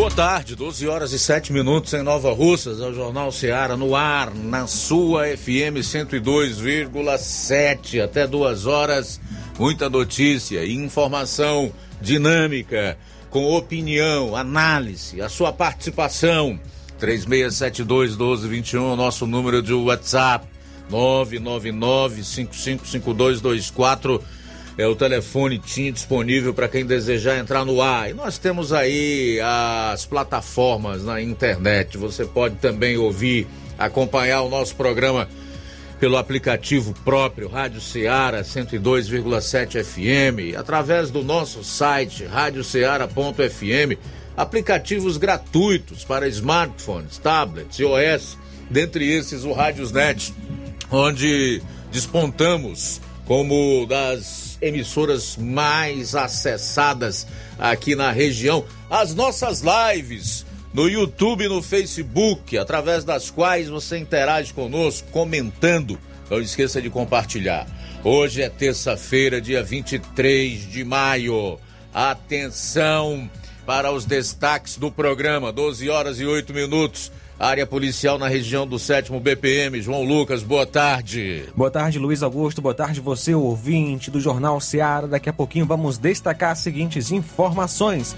Boa tarde, 12 horas e 7 minutos em Nova Russas, é o Jornal Seara no ar, na sua FM 102,7 até duas horas. Muita notícia informação dinâmica, com opinião, análise, a sua participação. 3672-1221, nosso número de WhatsApp, 999-555224 é o telefone tinha disponível para quem desejar entrar no ar. E nós temos aí as plataformas na internet. Você pode também ouvir, acompanhar o nosso programa pelo aplicativo próprio Rádio Ceará 102,7 FM, através do nosso site radioceara.fm, aplicativos gratuitos para smartphones, tablets e OS, dentre esses o Rádiosnet, onde despontamos como das emissoras mais acessadas aqui na região, as nossas lives no YouTube e no Facebook, através das quais você interage conosco, comentando. Não esqueça de compartilhar. Hoje é terça-feira, dia 23 de maio. Atenção para os destaques do programa, 12 horas e 8 minutos área policial na região do 7 BPM. João Lucas, boa tarde. Boa tarde, Luiz Augusto. Boa tarde, você, ouvinte do Jornal Seara. Daqui a pouquinho vamos destacar as seguintes informações.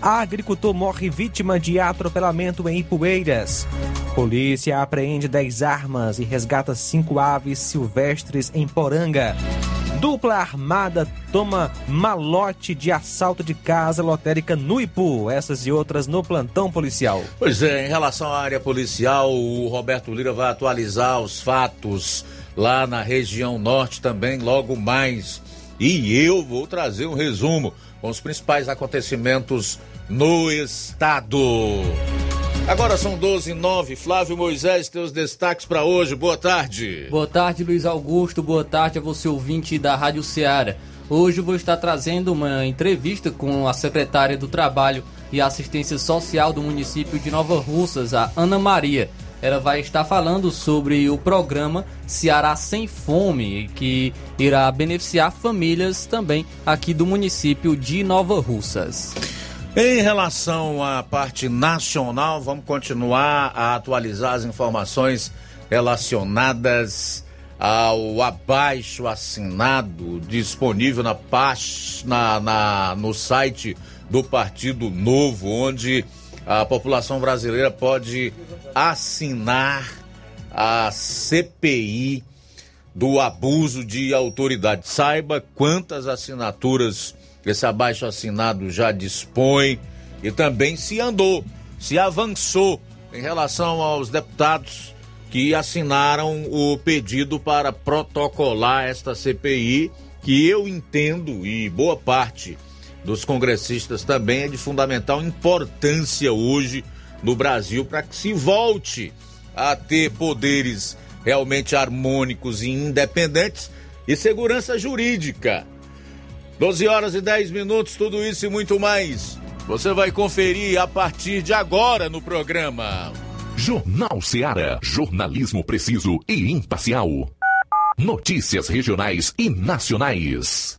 Agricultor morre vítima de atropelamento em Ipueiras. Polícia apreende 10 armas e resgata cinco aves silvestres em Poranga. Dupla armada toma malote de assalto de casa lotérica no Ipu. Essas e outras no plantão policial. Pois é, em relação à área policial, o Roberto Lira vai atualizar os fatos lá na região norte também logo mais. E eu vou trazer um resumo com os principais acontecimentos no estado. Agora são 12 e 9. Flávio Moisés, teus destaques para hoje. Boa tarde. Boa tarde, Luiz Augusto. Boa tarde a você, ouvinte da Rádio Ceará. Hoje vou estar trazendo uma entrevista com a secretária do Trabalho e Assistência Social do município de Nova Russas, a Ana Maria. Ela vai estar falando sobre o programa Ceará Sem Fome, que irá beneficiar famílias também aqui do município de Nova Russas. Em relação à parte nacional, vamos continuar a atualizar as informações relacionadas ao abaixo assinado disponível na, na, na, no site do Partido Novo, onde a população brasileira pode assinar a CPI do abuso de autoridade. Saiba quantas assinaturas esse abaixo assinado já dispõe e também se andou, se avançou em relação aos deputados que assinaram o pedido para protocolar esta CPI, que eu entendo e boa parte dos congressistas também é de fundamental importância hoje no Brasil para que se volte a ter poderes realmente harmônicos e independentes e segurança jurídica 12 horas e 10 minutos, tudo isso e muito mais. Você vai conferir a partir de agora no programa. Jornal Seara. Jornalismo preciso e imparcial. Notícias regionais e nacionais.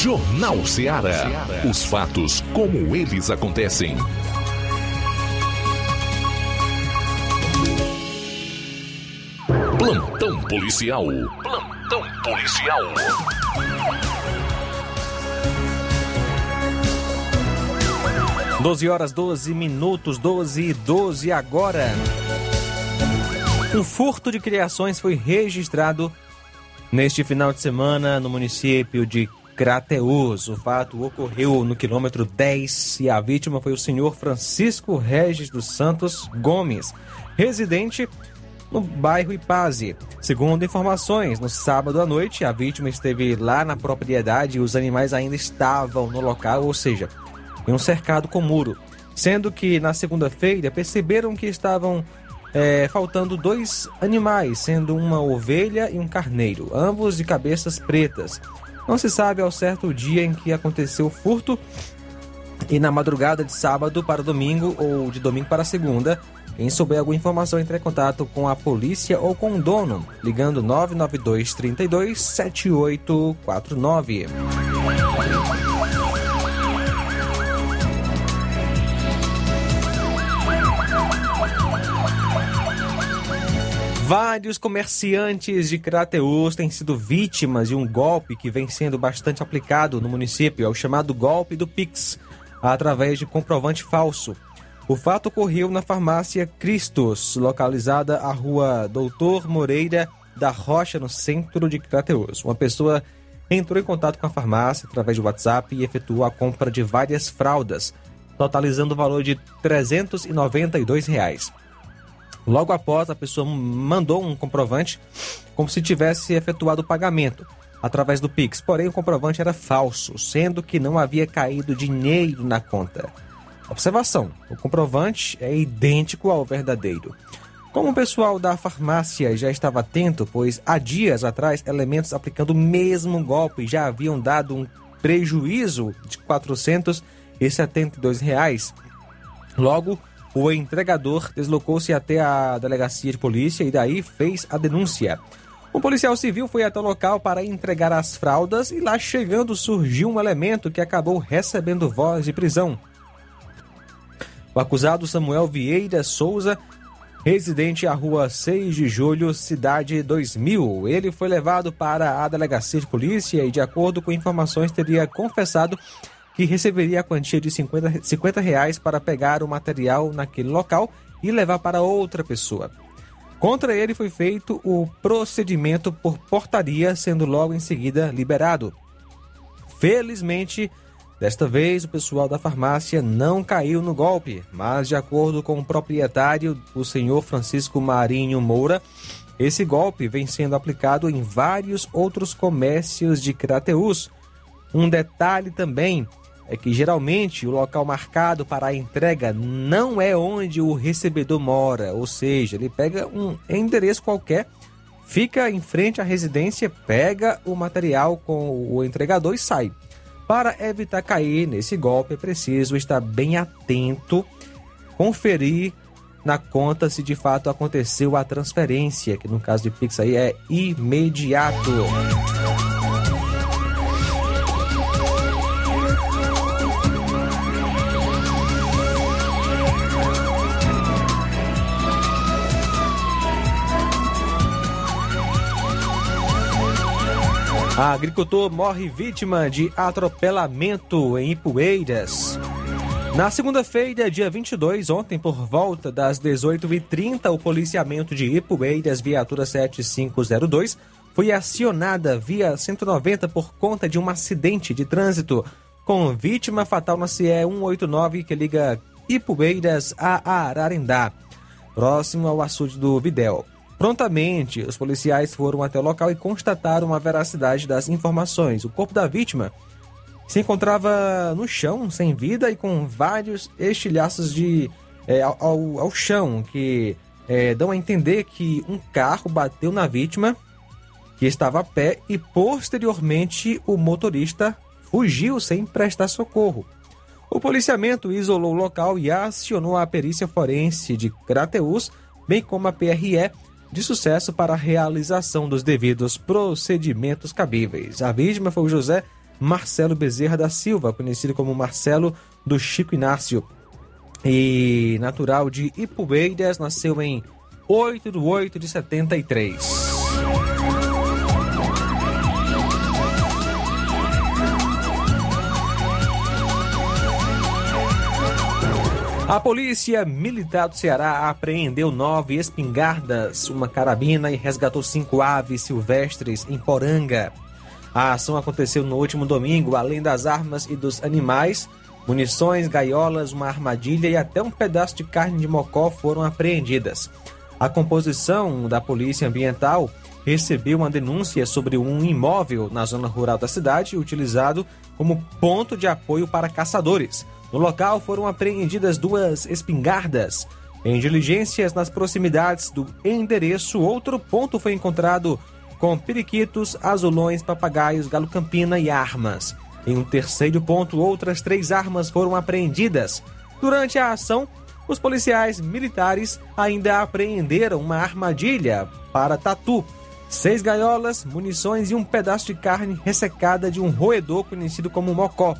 Jornal Ceará. Os fatos como eles acontecem. Plantão policial. Plantão policial. Doze horas 12 minutos, 12 e 12 agora. Um furto de criações foi registrado neste final de semana no município de Crateus. O fato ocorreu no quilômetro 10 e a vítima foi o senhor Francisco Regis dos Santos Gomes, residente no bairro Ipaze. Segundo informações, no sábado à noite, a vítima esteve lá na propriedade e os animais ainda estavam no local, ou seja, em um cercado com muro. Sendo que na segunda-feira perceberam que estavam é, faltando dois animais, sendo uma ovelha e um carneiro, ambos de cabeças pretas. Não se sabe ao certo o dia em que aconteceu o furto e na madrugada de sábado para domingo ou de domingo para segunda. Quem souber alguma informação, entre em contato com a polícia ou com o dono, ligando 992 32 7849. Vários comerciantes de Crateus têm sido vítimas de um golpe que vem sendo bastante aplicado no município, é o chamado golpe do Pix, através de comprovante falso. O fato ocorreu na farmácia Cristos, localizada à rua Doutor Moreira da Rocha, no centro de Crateus. Uma pessoa entrou em contato com a farmácia através do WhatsApp e efetuou a compra de várias fraldas, totalizando o valor de 392 reais. Logo após, a pessoa mandou um comprovante como se tivesse efetuado o pagamento através do Pix. Porém, o comprovante era falso, sendo que não havia caído dinheiro na conta. Observação: o comprovante é idêntico ao verdadeiro. Como o pessoal da farmácia já estava atento, pois há dias atrás elementos aplicando o mesmo golpe já haviam dado um prejuízo de 472 reais. Logo, o entregador deslocou-se até a delegacia de polícia e daí fez a denúncia. Um policial civil foi até o local para entregar as fraldas e lá chegando surgiu um elemento que acabou recebendo voz de prisão. O acusado Samuel Vieira Souza, residente à rua 6 de julho, cidade 2000. Ele foi levado para a delegacia de polícia e, de acordo com informações, teria confessado que receberia a quantia de 50, 50 reais para pegar o material naquele local e levar para outra pessoa. Contra ele foi feito o procedimento por portaria, sendo logo em seguida liberado. Felizmente, desta vez o pessoal da farmácia não caiu no golpe, mas de acordo com o proprietário, o senhor Francisco Marinho Moura, esse golpe vem sendo aplicado em vários outros comércios de Crateus. Um detalhe também é que geralmente o local marcado para a entrega não é onde o recebedor mora, ou seja, ele pega um endereço qualquer, fica em frente à residência, pega o material com o entregador e sai. Para evitar cair nesse golpe, é preciso estar bem atento, conferir na conta se de fato aconteceu a transferência, que no caso de Pix aí é imediato. A agricultor morre vítima de atropelamento em Ipueiras. Na segunda-feira, dia 22, ontem, por volta das 18h30, o policiamento de Ipueiras, viatura 7502, foi acionada via 190 por conta de um acidente de trânsito com vítima fatal na CE 189 que liga Ipueiras a Ararendá, próximo ao açude do Videl. Prontamente, os policiais foram até o local e constataram a veracidade das informações. O corpo da vítima se encontrava no chão, sem vida e com vários estilhaços de é, ao, ao, chão, que é, dão a entender que um carro bateu na vítima, que estava a pé, e posteriormente o motorista fugiu sem prestar socorro. O policiamento isolou o local e acionou a perícia forense de Crateus, bem como a PRE, de sucesso para a realização dos devidos procedimentos cabíveis. A vítima foi o José Marcelo Bezerra da Silva, conhecido como Marcelo do Chico Inácio, e natural de Ipueiras, nasceu em 8 de 8 de 73. A polícia militar do Ceará apreendeu nove espingardas, uma carabina e resgatou cinco aves silvestres em Poranga. A ação aconteceu no último domingo, além das armas e dos animais, munições, gaiolas, uma armadilha e até um pedaço de carne de mocó foram apreendidas. A composição da Polícia Ambiental recebeu uma denúncia sobre um imóvel na zona rural da cidade utilizado como ponto de apoio para caçadores. No local foram apreendidas duas espingardas. Em diligências nas proximidades do endereço, outro ponto foi encontrado com periquitos, azulões, papagaios, galo-campina e armas. Em um terceiro ponto, outras três armas foram apreendidas. Durante a ação, os policiais militares ainda apreenderam uma armadilha para tatu, seis gaiolas, munições e um pedaço de carne ressecada de um roedor conhecido como mocó.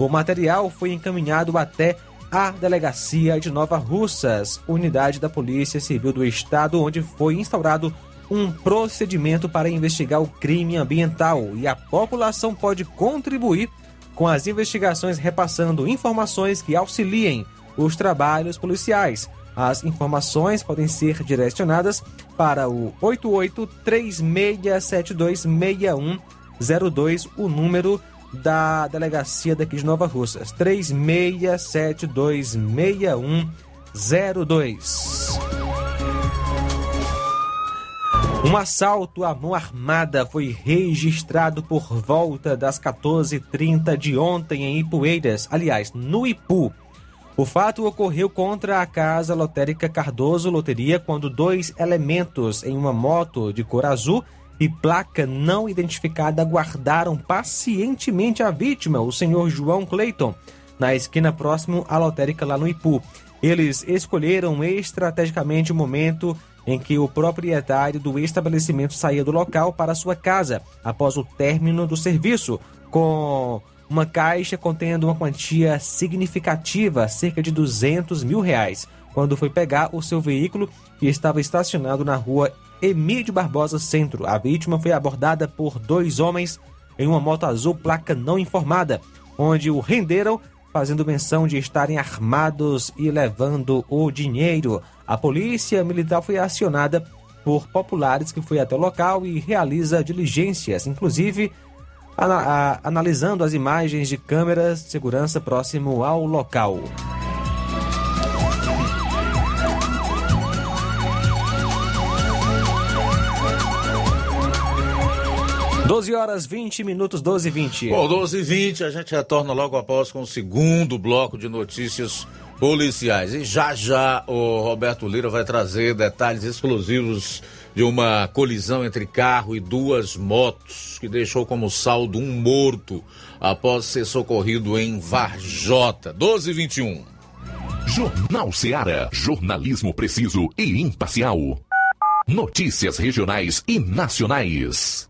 O material foi encaminhado até a Delegacia de Nova Russas, unidade da Polícia Civil do Estado, onde foi instaurado um procedimento para investigar o crime ambiental e a população pode contribuir com as investigações repassando informações que auxiliem os trabalhos policiais. As informações podem ser direcionadas para o 8836726102, o número da delegacia daqui de Nova Russas. 36726102. Um assalto à mão armada foi registrado por volta das 14h30 de ontem em Ipueiras, aliás, no Ipu. O fato ocorreu contra a casa lotérica Cardoso Loteria quando dois elementos em uma moto de cor azul e placa não identificada guardaram pacientemente a vítima, o senhor João Clayton, na esquina próximo à lotérica lá no Ipu. Eles escolheram estrategicamente o momento em que o proprietário do estabelecimento saía do local para sua casa após o término do serviço, com uma caixa contendo uma quantia significativa, cerca de 200 mil reais, quando foi pegar o seu veículo que estava estacionado na rua Emílio Barbosa Centro. A vítima foi abordada por dois homens em uma moto azul placa não informada, onde o renderam fazendo menção de estarem armados e levando o dinheiro. A polícia militar foi acionada por populares que foi até o local e realiza diligências, inclusive analisando as imagens de câmeras de segurança próximo ao local. 12 horas 20 minutos, 12 e 20. Bom, 12 e 20, a gente retorna logo após com o segundo bloco de notícias policiais. E já já o Roberto Lira vai trazer detalhes exclusivos de uma colisão entre carro e duas motos que deixou como saldo um morto após ser socorrido em Varjota. 12 e 21. Jornal Seara. Jornalismo preciso e imparcial. Notícias regionais e nacionais.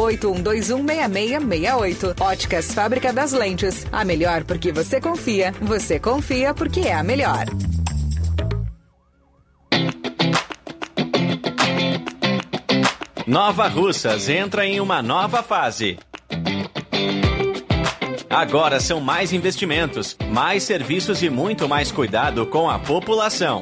81216668. Óticas Fábrica das Lentes. A melhor porque você confia. Você confia porque é a melhor. Nova Russas entra em uma nova fase. Agora são mais investimentos, mais serviços e muito mais cuidado com a população.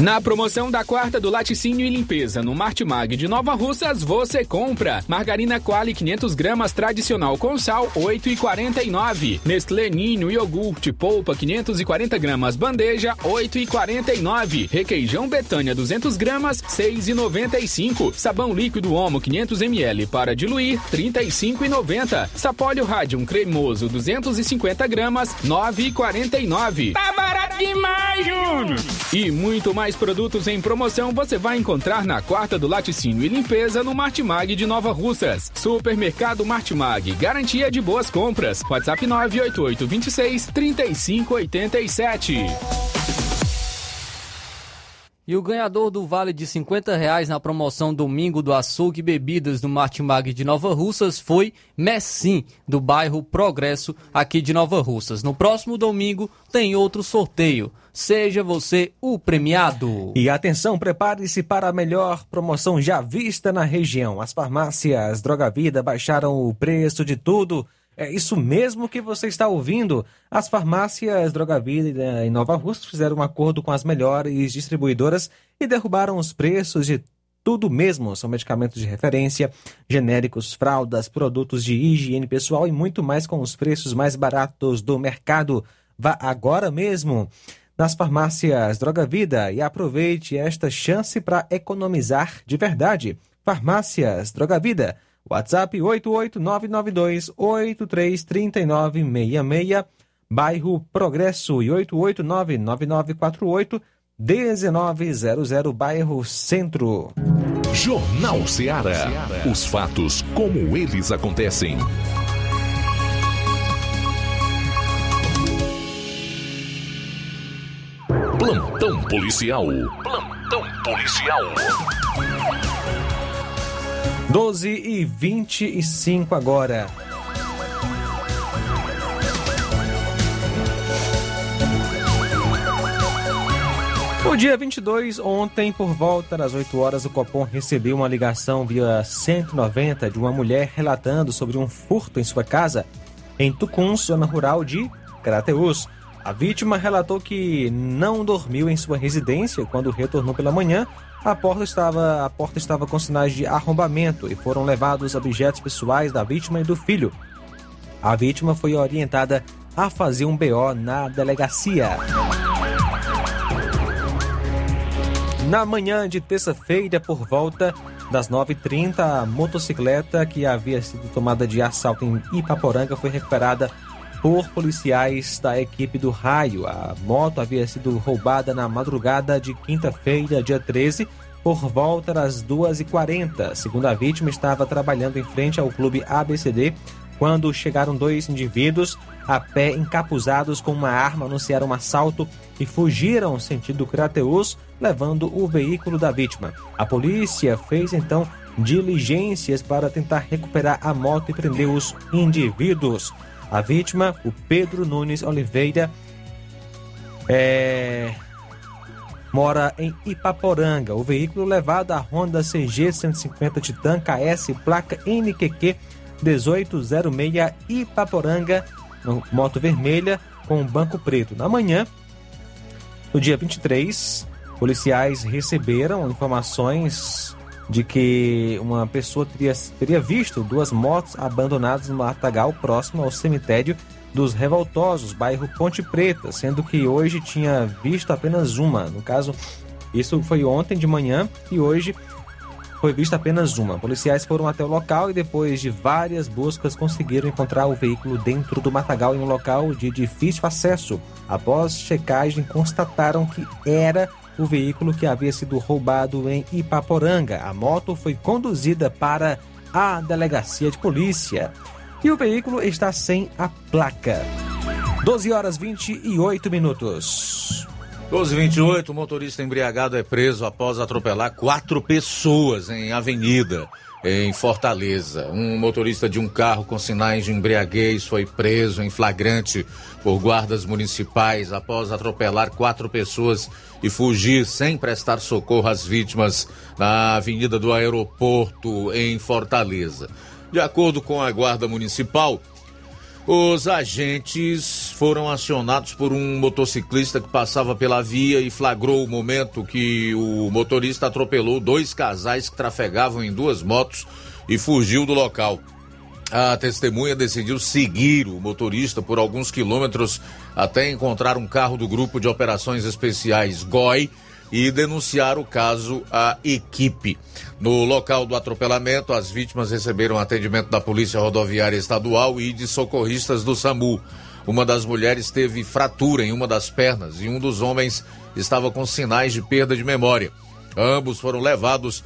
Na promoção da quarta do laticínio e limpeza no Martimag de Nova Russas, você compra margarina Quali 500 gramas tradicional com sal 8,49. Nestlé Ninho iogurte polpa 540 gramas bandeja 8,49. Requeijão Betânia 200 gramas 6,95. Sabão líquido Omo 500 ml para diluir 35,90. Sapólio Radium cremoso 250 gramas 9,49. Tá barato demais, Júnior! E muito mais produtos em promoção você vai encontrar na quarta do laticínio e limpeza no Martimag de Nova Russas. Supermercado Martimag, garantia de boas compras. WhatsApp 988 26 3587. E o ganhador do vale de 50 reais na promoção Domingo do Açougue e Bebidas no Martimag de Nova Russas foi Messim, do bairro Progresso, aqui de Nova Russas. No próximo domingo tem outro sorteio. Seja você o premiado. E atenção, prepare-se para a melhor promoção já vista na região. As farmácias Droga Vida baixaram o preço de tudo. É isso mesmo que você está ouvindo. As farmácias Droga Vida em Nova Rússia fizeram um acordo com as melhores distribuidoras e derrubaram os preços de tudo mesmo. São medicamentos de referência, genéricos, fraldas, produtos de higiene pessoal e muito mais com os preços mais baratos do mercado. Vá agora mesmo nas farmácias Droga Vida e aproveite esta chance para economizar de verdade. Farmácias Droga Vida. WhatsApp 88992833966, bairro Progresso e 88999481900, bairro Centro. Jornal Ceará. Os fatos como eles acontecem. Plantão policial. Plantão policial. 12 e 25 agora. No dia 22, ontem, por volta das 8 horas, o Copom recebeu uma ligação via 190 de uma mulher relatando sobre um furto em sua casa em Tucuns, zona rural de Crateus. A vítima relatou que não dormiu em sua residência quando retornou pela manhã. A porta estava, a porta estava com sinais de arrombamento e foram levados objetos pessoais da vítima e do filho. A vítima foi orientada a fazer um BO na delegacia. Na manhã de terça-feira, por volta das 9h30, a motocicleta que havia sido tomada de assalto em Ipaporanga foi recuperada por policiais da equipe do Raio. A moto havia sido roubada na madrugada de quinta-feira, dia 13, por volta das 2h40. Segundo a vítima, estava trabalhando em frente ao clube ABCD quando chegaram dois indivíduos a pé encapuzados com uma arma, anunciaram um assalto e fugiram sentido Crateus, levando o veículo da vítima. A polícia fez então diligências para tentar recuperar a moto e prender os indivíduos. A vítima, o Pedro Nunes Oliveira, é... mora em Ipaporanga. O veículo levado a Honda CG 150 Titan KS, placa NQQ 1806 Ipaporanga, moto vermelha com banco preto. Na manhã, no dia 23, policiais receberam informações de que uma pessoa teria, teria visto duas motos abandonadas no matagal próximo ao cemitério dos Revoltosos, bairro Ponte Preta, sendo que hoje tinha visto apenas uma. No caso, isso foi ontem de manhã e hoje foi vista apenas uma. Policiais foram até o local e depois de várias buscas conseguiram encontrar o veículo dentro do matagal em um local de difícil acesso. Após checagem, constataram que era o veículo que havia sido roubado em Ipaporanga. A moto foi conduzida para a delegacia de polícia e o veículo está sem a placa. 12 horas 28 minutos. 1228, o motorista embriagado é preso após atropelar quatro pessoas em avenida em Fortaleza. Um motorista de um carro com sinais de embriaguez foi preso em flagrante por guardas municipais após atropelar quatro pessoas e fugir sem prestar socorro às vítimas na Avenida do Aeroporto, em Fortaleza. De acordo com a Guarda Municipal, os agentes foram acionados por um motociclista que passava pela via e flagrou o momento que o motorista atropelou dois casais que trafegavam em duas motos e fugiu do local. A testemunha decidiu seguir o motorista por alguns quilômetros até encontrar um carro do Grupo de Operações Especiais GOI e denunciar o caso à equipe. No local do atropelamento, as vítimas receberam atendimento da Polícia Rodoviária Estadual e de socorristas do SAMU. Uma das mulheres teve fratura em uma das pernas e um dos homens estava com sinais de perda de memória. Ambos foram levados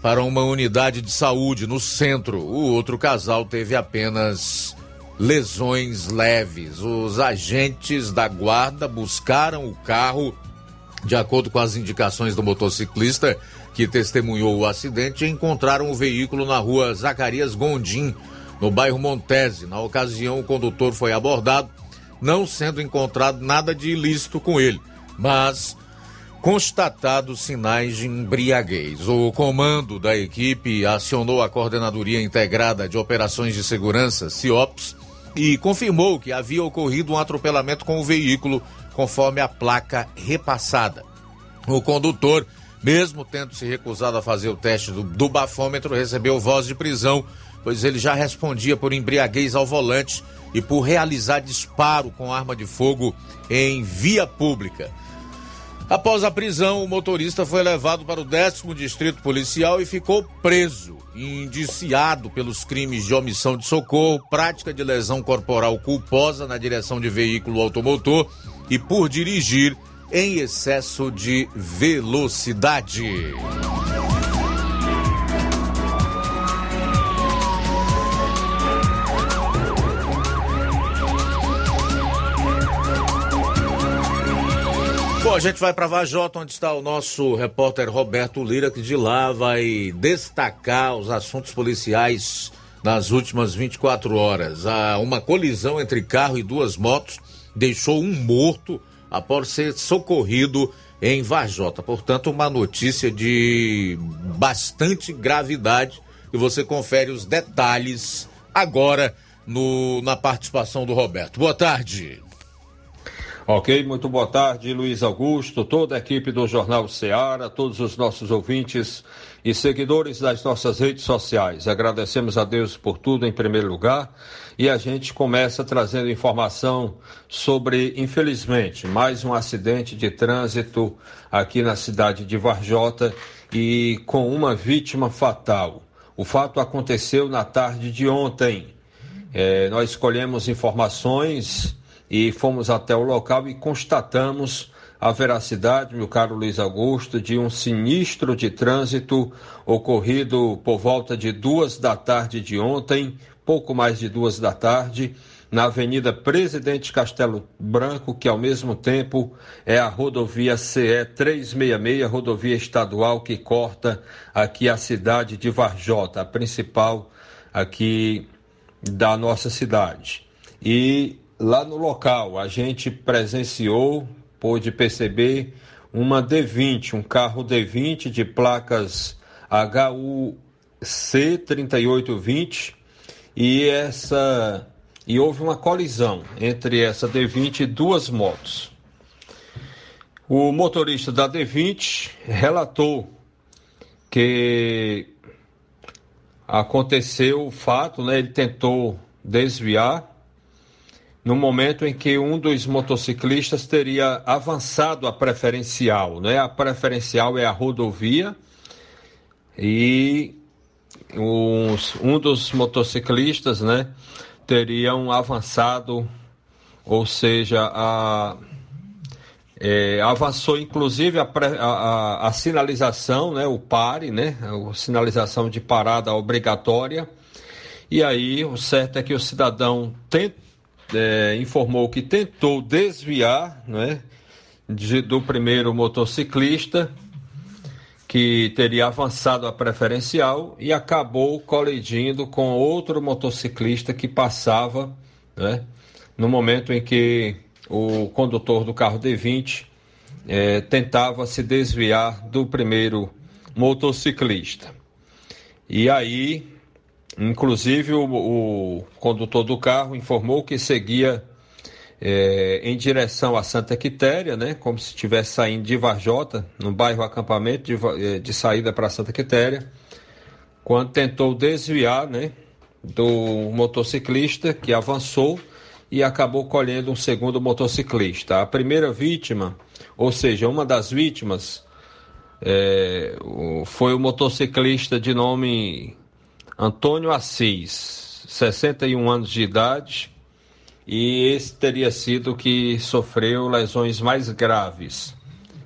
para uma unidade de saúde no centro. O outro casal teve apenas lesões leves. Os agentes da guarda buscaram o carro de acordo com as indicações do motociclista que testemunhou o acidente, encontraram o veículo na rua Zacarias Gondim, no bairro Montese. Na ocasião, o condutor foi abordado, não sendo encontrado nada de ilícito com ele, mas constatados sinais de embriaguez. O comando da equipe acionou a Coordenadoria Integrada de Operações de Segurança, CIOPS, e confirmou que havia ocorrido um atropelamento com o veículo conforme a placa repassada. O condutor, mesmo tendo se recusado a fazer o teste do, do bafômetro, recebeu voz de prisão, pois ele já respondia por embriaguez ao volante e por realizar disparo com arma de fogo em via pública. Após a prisão, o motorista foi levado para o décimo distrito policial e ficou preso, indiciado pelos crimes de omissão de socorro, prática de lesão corporal culposa na direção de veículo automotor e por dirigir em excesso de velocidade. Bom, a gente vai para Vajota, onde está o nosso repórter Roberto Lira, que de lá vai destacar os assuntos policiais nas últimas 24 horas. Há uma colisão entre carro e duas motos deixou um morto, após ser socorrido em Vajota. Portanto, uma notícia de bastante gravidade e você confere os detalhes agora no, na participação do Roberto. Boa tarde. Ok, muito boa tarde, Luiz Augusto, toda a equipe do Jornal Ceará, todos os nossos ouvintes e seguidores das nossas redes sociais. Agradecemos a Deus por tudo em primeiro lugar e a gente começa trazendo informação sobre, infelizmente, mais um acidente de trânsito aqui na cidade de Varjota e com uma vítima fatal. O fato aconteceu na tarde de ontem. É, nós escolhemos informações e fomos até o local e constatamos a veracidade, meu caro Luiz Augusto, de um sinistro de trânsito ocorrido por volta de duas da tarde de ontem, pouco mais de duas da tarde, na Avenida Presidente Castelo Branco, que ao mesmo tempo é a rodovia CE 366, rodovia estadual que corta aqui a cidade de Varjota, a principal aqui da nossa cidade. E lá no local a gente presenciou, pôde perceber uma D20, um carro D20 de placas HUC 3820 e essa e houve uma colisão entre essa D20 e duas motos. O motorista da D20 relatou que aconteceu o fato, né? Ele tentou desviar no momento em que um dos motociclistas teria avançado a preferencial, né? A preferencial é a rodovia e os, um dos motociclistas, né, teriam avançado, ou seja, a, é, avançou inclusive a, a, a, sinalização, né, o pare, né, a sinalização de parada obrigatória. E aí o certo é que o cidadão é, informou que tentou desviar, né, de, do primeiro motociclista que teria avançado a preferencial e acabou colidindo com outro motociclista que passava, né, no momento em que o condutor do carro D20 eh, tentava se desviar do primeiro motociclista. E aí, inclusive, o, o condutor do carro informou que seguia é, em direção a Santa Quitéria, né, como se estivesse saindo de Varjota, no bairro acampamento de, é, de saída para Santa Quitéria, quando tentou desviar né, do motociclista que avançou e acabou colhendo um segundo motociclista. A primeira vítima, ou seja, uma das vítimas, é, foi o motociclista de nome Antônio Assis, 61 anos de idade e esse teria sido que sofreu lesões mais graves.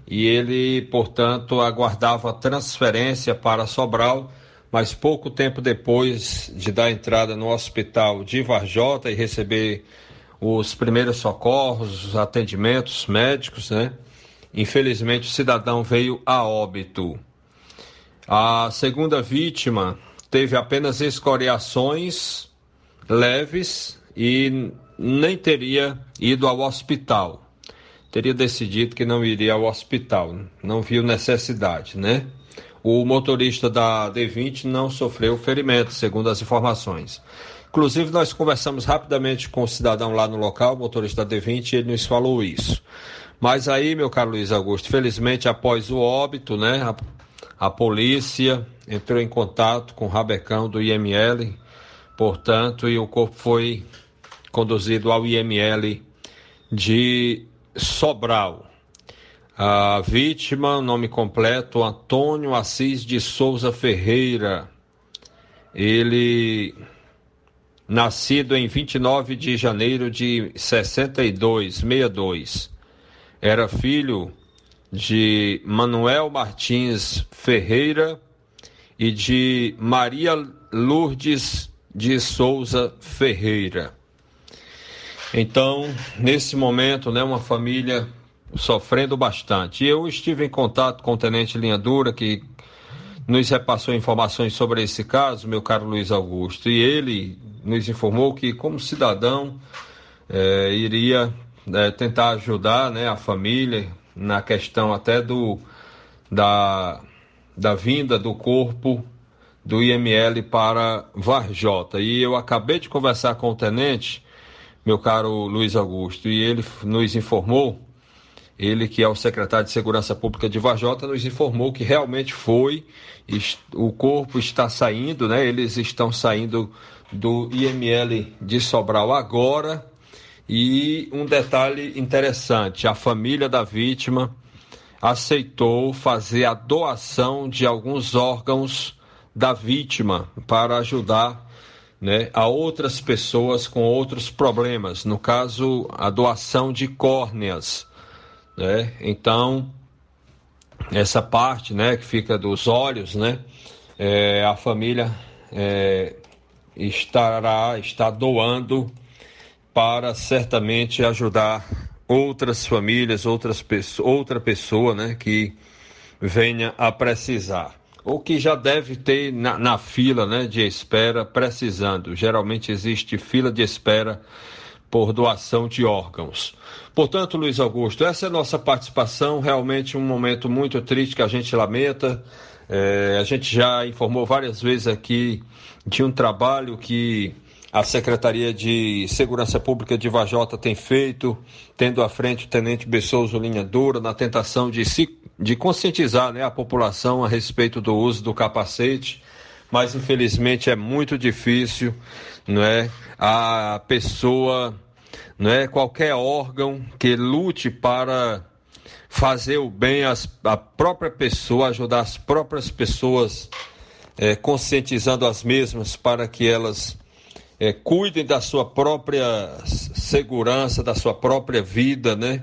E ele, portanto, aguardava transferência para Sobral, mas pouco tempo depois de dar entrada no hospital de Varjota e receber os primeiros socorros, os atendimentos médicos, né? Infelizmente, o cidadão veio a óbito. A segunda vítima teve apenas escoriações leves e nem teria ido ao hospital. Teria decidido que não iria ao hospital, não viu necessidade, né? O motorista da D20 não sofreu ferimento, segundo as informações. Inclusive, nós conversamos rapidamente com o cidadão lá no local, o motorista da D20, e ele nos falou isso. Mas aí, meu caro Luiz Augusto, felizmente, após o óbito, né, a, a polícia entrou em contato com o rabecão do IML, portanto, e o corpo foi conduzido ao IML de Sobral. A vítima, nome completo, Antônio Assis de Souza Ferreira. Ele, nascido em 29 de janeiro de 62, 62, era filho de Manuel Martins Ferreira e de Maria Lourdes de Souza Ferreira. Então, nesse momento, né, uma família sofrendo bastante. Eu estive em contato com o tenente Linha Dura, que nos repassou informações sobre esse caso, meu caro Luiz Augusto, e ele nos informou que, como cidadão, é, iria é, tentar ajudar né, a família na questão até do da, da vinda do corpo do IML para Varjota. E eu acabei de conversar com o tenente, meu caro Luiz Augusto, e ele nos informou, ele que é o secretário de Segurança Pública de Varjota, nos informou que realmente foi, o corpo está saindo, né? Eles estão saindo do IML de Sobral agora. E um detalhe interessante: a família da vítima aceitou fazer a doação de alguns órgãos da vítima para ajudar né, a outras pessoas com outros problemas. No caso, a doação de córneas. Né? Então, essa parte né, que fica dos olhos, né, é, a família é, estará está doando para certamente ajudar outras famílias, outras outra pessoa, né, que venha a precisar ou que já deve ter na, na, fila, né, de espera precisando. Geralmente existe fila de espera por doação de órgãos. Portanto, Luiz Augusto, essa é a nossa participação, realmente um momento muito triste que a gente lamenta. É, a gente já informou várias vezes aqui de um trabalho que a Secretaria de Segurança Pública de Vajota tem feito, tendo à frente o Tenente Bessouza Linha Dura, na tentação de, se, de conscientizar né, a população a respeito do uso do capacete, mas infelizmente é muito difícil, não é? A pessoa, não é? Qualquer órgão que lute para fazer o bem às, à própria pessoa, ajudar as próprias pessoas, é, conscientizando as mesmas para que elas é, cuidem da sua própria segurança, da sua própria vida, né?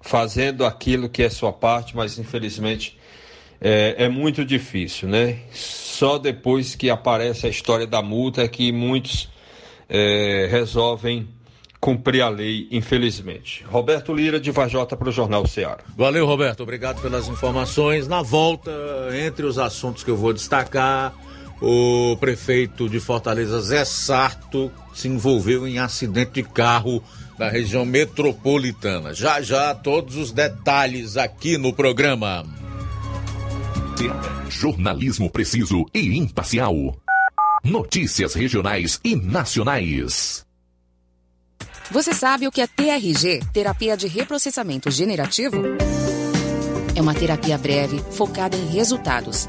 Fazendo aquilo que é sua parte, mas infelizmente é, é muito difícil, né? Só depois que aparece a história da multa é que muitos é, resolvem cumprir a lei, infelizmente. Roberto Lira, de Vajota, para o Jornal Ceará. Valeu, Roberto. Obrigado pelas informações. Na volta, entre os assuntos que eu vou destacar, o prefeito de Fortaleza, Zé Sarto, se envolveu em acidente de carro na região metropolitana. Já já, todos os detalhes aqui no programa. Jornalismo preciso e imparcial. Notícias regionais e nacionais. Você sabe o que é TRG, terapia de reprocessamento generativo? É uma terapia breve, focada em resultados.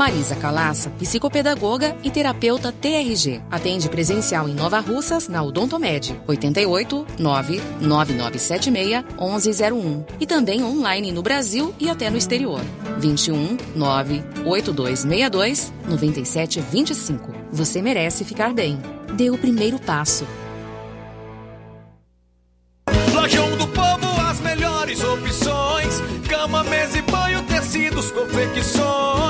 Marisa Calaça, psicopedagoga e terapeuta TRG. Atende presencial em Nova Russas, na Odontomed, 88 99976 1101. E também online no Brasil e até no exterior, 21 98262 9725. Você merece ficar bem. Dê o primeiro passo. Lojão do Povo, as melhores opções: cama, mesa e banho, tecidos, confecções.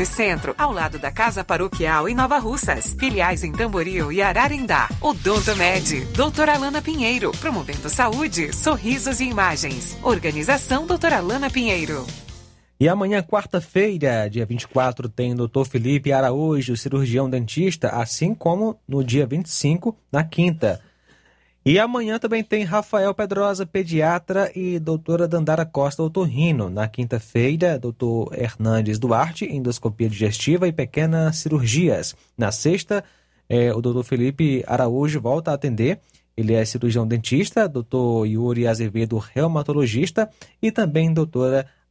Centro, ao lado da Casa Paroquial em Nova Russas. Filiais em Tamboril e Ararindá. Odonto Med, doutora Alana Pinheiro, promovendo saúde, sorrisos e imagens. Organização doutora Alana Pinheiro. E amanhã, quarta-feira, dia 24, tem o Dr. Felipe Araújo, cirurgião dentista, assim como no dia 25, na quinta. E amanhã também tem Rafael Pedrosa, pediatra, e doutora Dandara Costa, otorrino. Na quinta-feira, doutor Hernandes Duarte, endoscopia digestiva e pequenas cirurgias. Na sexta, é, o doutor Felipe Araújo volta a atender. Ele é cirurgião dentista, doutor Yuri Azevedo, reumatologista, e também doutora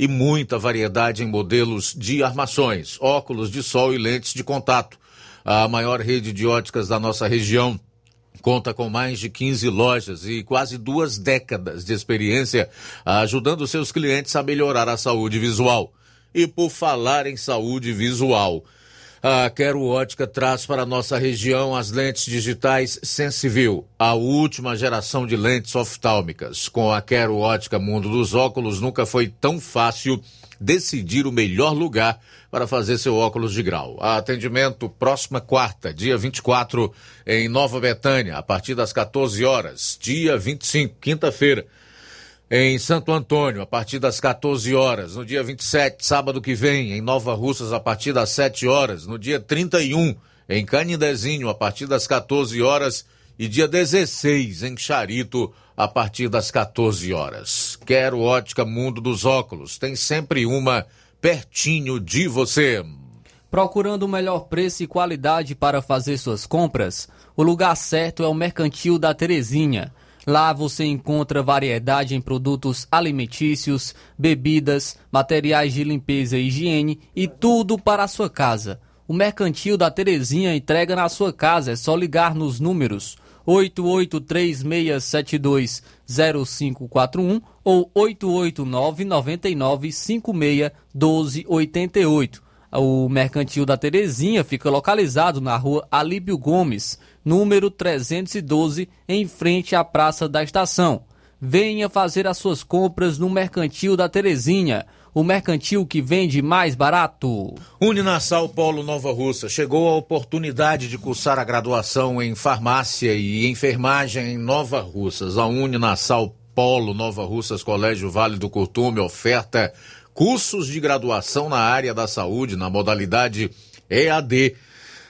e muita variedade em modelos de armações, óculos de sol e lentes de contato. A maior rede de óticas da nossa região conta com mais de 15 lojas e quase duas décadas de experiência ajudando seus clientes a melhorar a saúde visual. E por falar em saúde visual, a Quero Ótica traz para nossa região as lentes digitais Sensiview, a última geração de lentes oftálmicas. Com a Quero Ótica Mundo dos Óculos, nunca foi tão fácil decidir o melhor lugar para fazer seu óculos de grau. Atendimento próxima quarta, dia 24, em Nova Betânia, a partir das 14 horas. Dia 25, quinta-feira em Santo Antônio, a partir das 14 horas. No dia 27, sábado que vem, em Nova Russas, a partir das 7 horas. No dia 31, em Canidezinho, a partir das 14 horas. E dia 16, em Charito, a partir das 14 horas. Quero ótica Mundo dos Óculos. Tem sempre uma pertinho de você. Procurando o melhor preço e qualidade para fazer suas compras? O lugar certo é o Mercantil da Terezinha. Lá você encontra variedade em produtos alimentícios, bebidas, materiais de limpeza e higiene e tudo para a sua casa. O Mercantil da Terezinha entrega na sua casa, é só ligar nos números 8836720541 ou 88999561288. O Mercantil da Terezinha fica localizado na rua Alíbio Gomes, número 312, em frente à Praça da Estação. Venha fazer as suas compras no Mercantil da Terezinha, o mercantil que vende mais barato. Uninassal Polo Nova Russa chegou a oportunidade de cursar a graduação em farmácia e enfermagem em Nova Russas. A Uninassal Polo Nova Russas Colégio Vale do Curtume oferta cursos de graduação na área da saúde na modalidade EAD,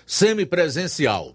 semipresencial.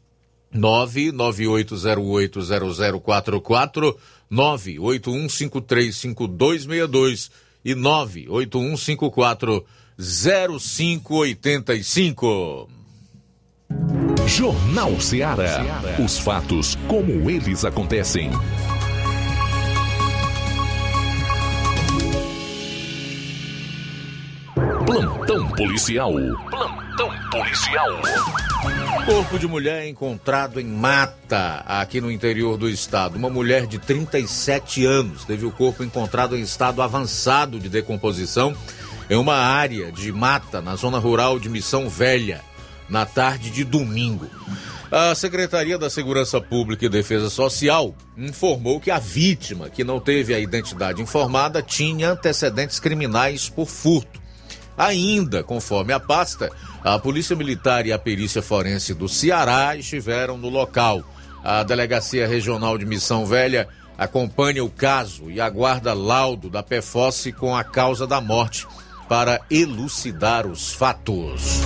998080044, 981535262 e 981540585. Jornal Ceará. Os fatos como eles acontecem. Plantão policial. Plantão policial. Corpo de mulher encontrado em mata aqui no interior do estado. Uma mulher de 37 anos teve o corpo encontrado em estado avançado de decomposição em uma área de mata na zona rural de Missão Velha, na tarde de domingo. A Secretaria da Segurança Pública e Defesa Social informou que a vítima, que não teve a identidade informada, tinha antecedentes criminais por furto. Ainda, conforme a pasta, a Polícia Militar e a Perícia Forense do Ceará estiveram no local. A Delegacia Regional de Missão Velha acompanha o caso e aguarda laudo da PFOSSE com a causa da morte para elucidar os fatos.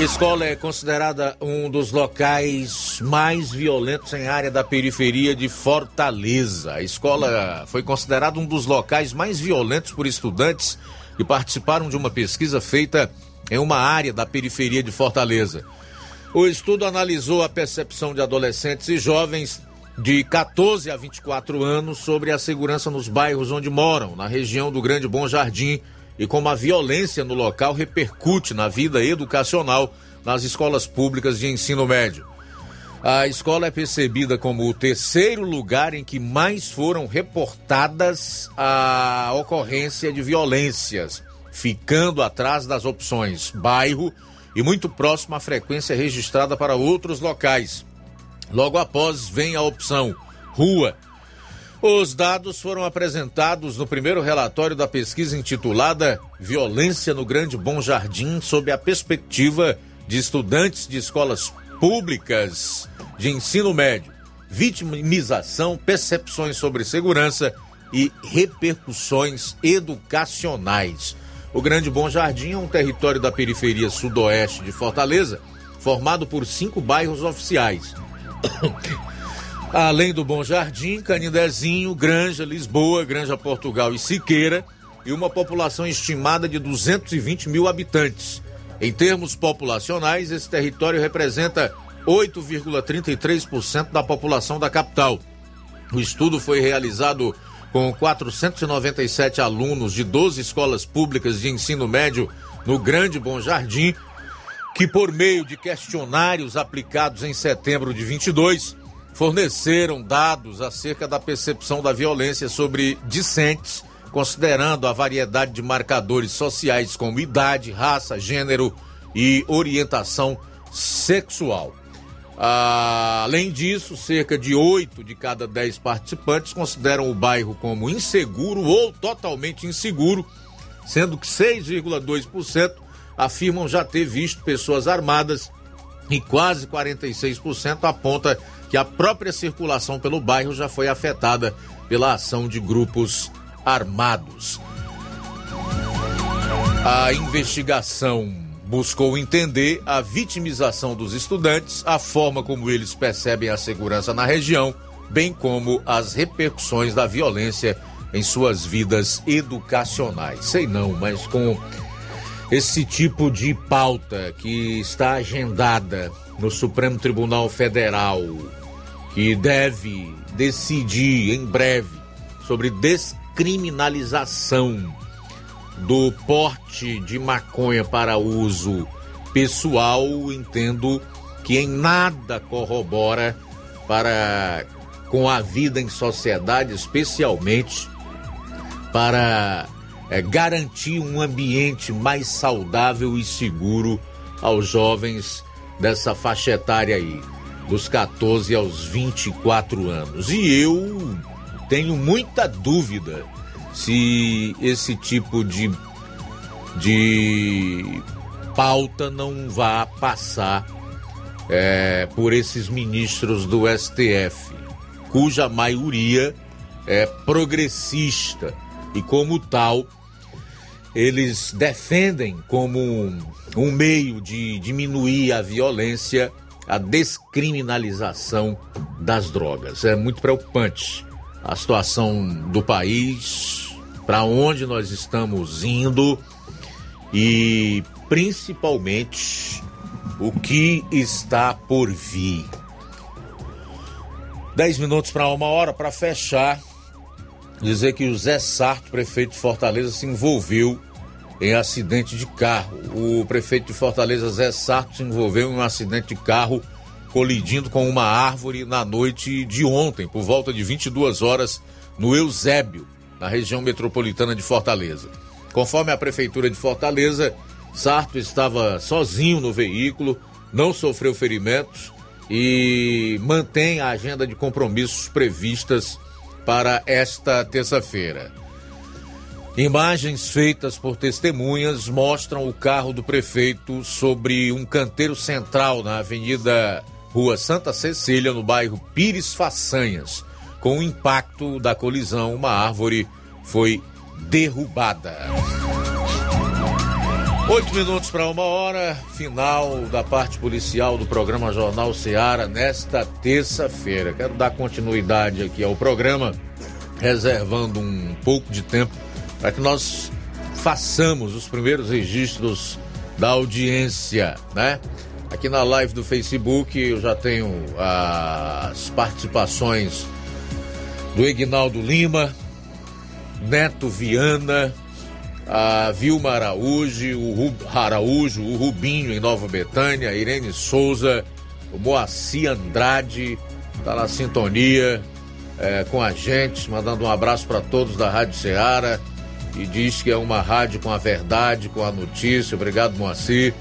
Escola é considerada um dos locais mais violentos em área da periferia de Fortaleza. A escola foi considerada um dos locais mais violentos por estudantes que participaram de uma pesquisa feita em uma área da periferia de Fortaleza. O estudo analisou a percepção de adolescentes e jovens de 14 a 24 anos sobre a segurança nos bairros onde moram, na região do Grande Bom Jardim, e como a violência no local repercute na vida educacional nas escolas públicas de ensino médio. A escola é percebida como o terceiro lugar em que mais foram reportadas a ocorrência de violências, ficando atrás das opções bairro e muito próximo à frequência registrada para outros locais. Logo após vem a opção rua. Os dados foram apresentados no primeiro relatório da pesquisa intitulada Violência no Grande Bom Jardim, sob a perspectiva de estudantes de escolas públicas de ensino médio, vitimização, percepções sobre segurança e repercussões educacionais. O Grande Bom Jardim é um território da periferia sudoeste de Fortaleza, formado por cinco bairros oficiais. Além do Bom Jardim, Canindezinho, Granja, Lisboa, Granja Portugal e Siqueira, e uma população estimada de 220 mil habitantes. Em termos populacionais, esse território representa 8,33% da população da capital. O estudo foi realizado com 497 alunos de 12 escolas públicas de ensino médio no Grande Bom Jardim, que, por meio de questionários aplicados em setembro de 22, forneceram dados acerca da percepção da violência sobre discentes considerando a variedade de marcadores sociais como idade, raça, gênero e orientação sexual. Além disso, cerca de 8 de cada 10 participantes consideram o bairro como inseguro ou totalmente inseguro, sendo que 6,2% afirmam já ter visto pessoas armadas e quase 46% aponta que a própria circulação pelo bairro já foi afetada pela ação de grupos armados. A investigação buscou entender a vitimização dos estudantes, a forma como eles percebem a segurança na região, bem como as repercussões da violência em suas vidas educacionais. Sei não, mas com esse tipo de pauta que está agendada no Supremo Tribunal Federal, que deve decidir em breve sobre des criminalização do porte de maconha para uso pessoal, entendo que em nada corrobora para com a vida em sociedade, especialmente para é, garantir um ambiente mais saudável e seguro aos jovens dessa faixa etária aí, dos 14 aos 24 anos. E eu tenho muita dúvida se esse tipo de, de pauta não vá passar é, por esses ministros do STF, cuja maioria é progressista e, como tal, eles defendem como um, meio de diminuir a violência a descriminalização das drogas. É muito preocupante a situação do país, para onde nós estamos indo e principalmente o que está por vir. Dez minutos para uma hora para fechar. Dizer que o Zé Sarto, prefeito de Fortaleza, se envolveu em acidente de carro. O prefeito de Fortaleza, Zé Sarto, se envolveu em um acidente de carro colidindo com uma árvore na noite de ontem, por volta de 22 horas, no Eusébio, na região metropolitana de Fortaleza. Conforme a Prefeitura de Fortaleza, Sarto estava sozinho no veículo, não sofreu ferimentos e mantém a agenda de compromissos previstas para esta terça-feira. Imagens feitas por testemunhas mostram o carro do prefeito sobre um canteiro central na Avenida Rua Santa Cecília, no bairro Pires Façanhas. Com o impacto da colisão, uma árvore foi derrubada. Oito minutos para uma hora, final da parte policial do programa Jornal Seara nesta terça-feira. Quero dar continuidade aqui ao programa, reservando um pouco de tempo para que nós façamos os primeiros registros da audiência, né? Aqui na live do Facebook eu já tenho as participações do Ignaldo Lima, Neto Viana, a Vilma Araújo, o Ru, Araújo, o Rubinho em Nova Betânia, Irene Souza, o Moacir Andrade, tá na sintonia é, com a gente, mandando um abraço para todos da Rádio Ceará e diz que é uma rádio com a verdade, com a notícia. Obrigado, Moacir.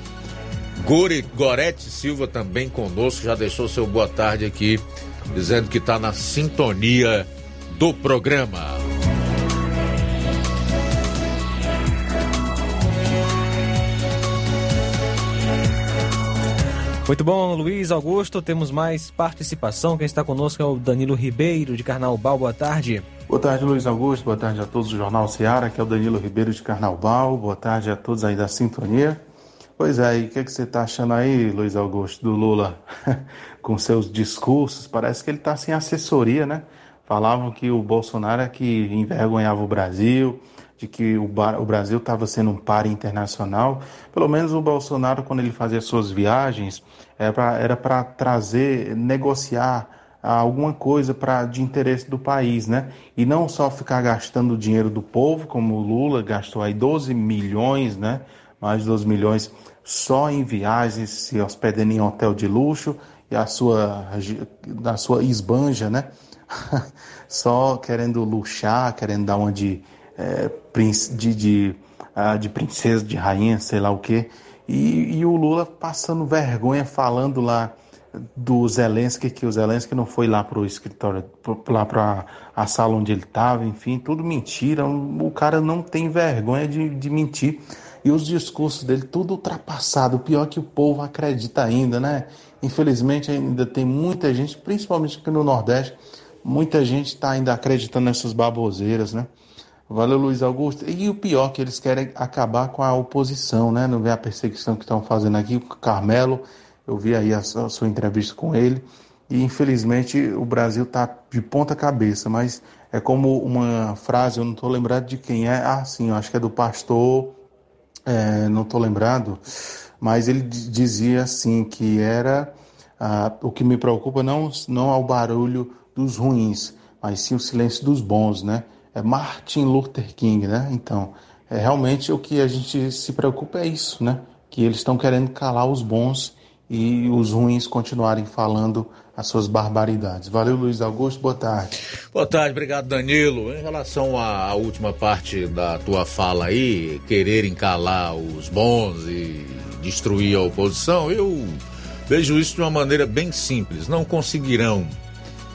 Gore, Gorete Silva também conosco, já deixou seu boa tarde aqui, dizendo que está na sintonia do programa. Muito bom, Luiz Augusto. Temos mais participação. Quem está conosco é o Danilo Ribeiro, de Carnaubal. Boa tarde. Boa tarde, Luiz Augusto. Boa tarde a todos do Jornal Seara. que é o Danilo Ribeiro, de Carnaubal. Boa tarde a todos aí da Sintonia. Pois é, e o que, que você está achando aí, Luiz Augusto, do Lula com seus discursos? Parece que ele está sem assessoria, né? Falavam que o Bolsonaro é que envergonhava o Brasil, de que o, o Brasil estava sendo um par internacional. Pelo menos o Bolsonaro, quando ele fazia suas viagens, era para trazer, negociar alguma coisa para de interesse do país, né? E não só ficar gastando o dinheiro do povo, como o Lula gastou aí 12 milhões, né? Mais de 12 milhões só em viagens, se hospedando em hotel de luxo e a sua, a sua esbanja, né? só querendo luxar, querendo dar uma de é, de, de, uh, de princesa, de rainha, sei lá o quê. E, e, o Lula passando vergonha falando lá do Zelensky, que o Zelensky não foi lá para o escritório, lá para a sala onde ele estava, enfim, tudo mentira. O cara não tem vergonha de, de mentir. E os discursos dele, tudo ultrapassado. O pior é que o povo acredita ainda, né? Infelizmente, ainda tem muita gente, principalmente aqui no Nordeste, muita gente está ainda acreditando nessas baboseiras, né? Valeu, Luiz Augusto. E o pior, que eles querem acabar com a oposição, né? Não vê a perseguição que estão fazendo aqui com o Carmelo. Eu vi aí a sua entrevista com ele. E infelizmente o Brasil está de ponta cabeça, mas é como uma frase, eu não estou lembrado de quem é. Ah, sim, eu acho que é do pastor, é, não estou lembrado, mas ele dizia assim que era ah, o que me preocupa não não é o barulho dos ruins, mas sim o silêncio dos bons, né? É Martin Luther King, né? Então, é realmente o que a gente se preocupa é isso, né? Que eles estão querendo calar os bons e os ruins continuarem falando as suas barbaridades. Valeu, Luiz Augusto, boa tarde. Boa tarde, obrigado, Danilo. Em relação à, última parte da tua fala aí, quererem calar os bons e destruir a oposição, eu vejo isso de uma maneira bem simples. Não conseguirão.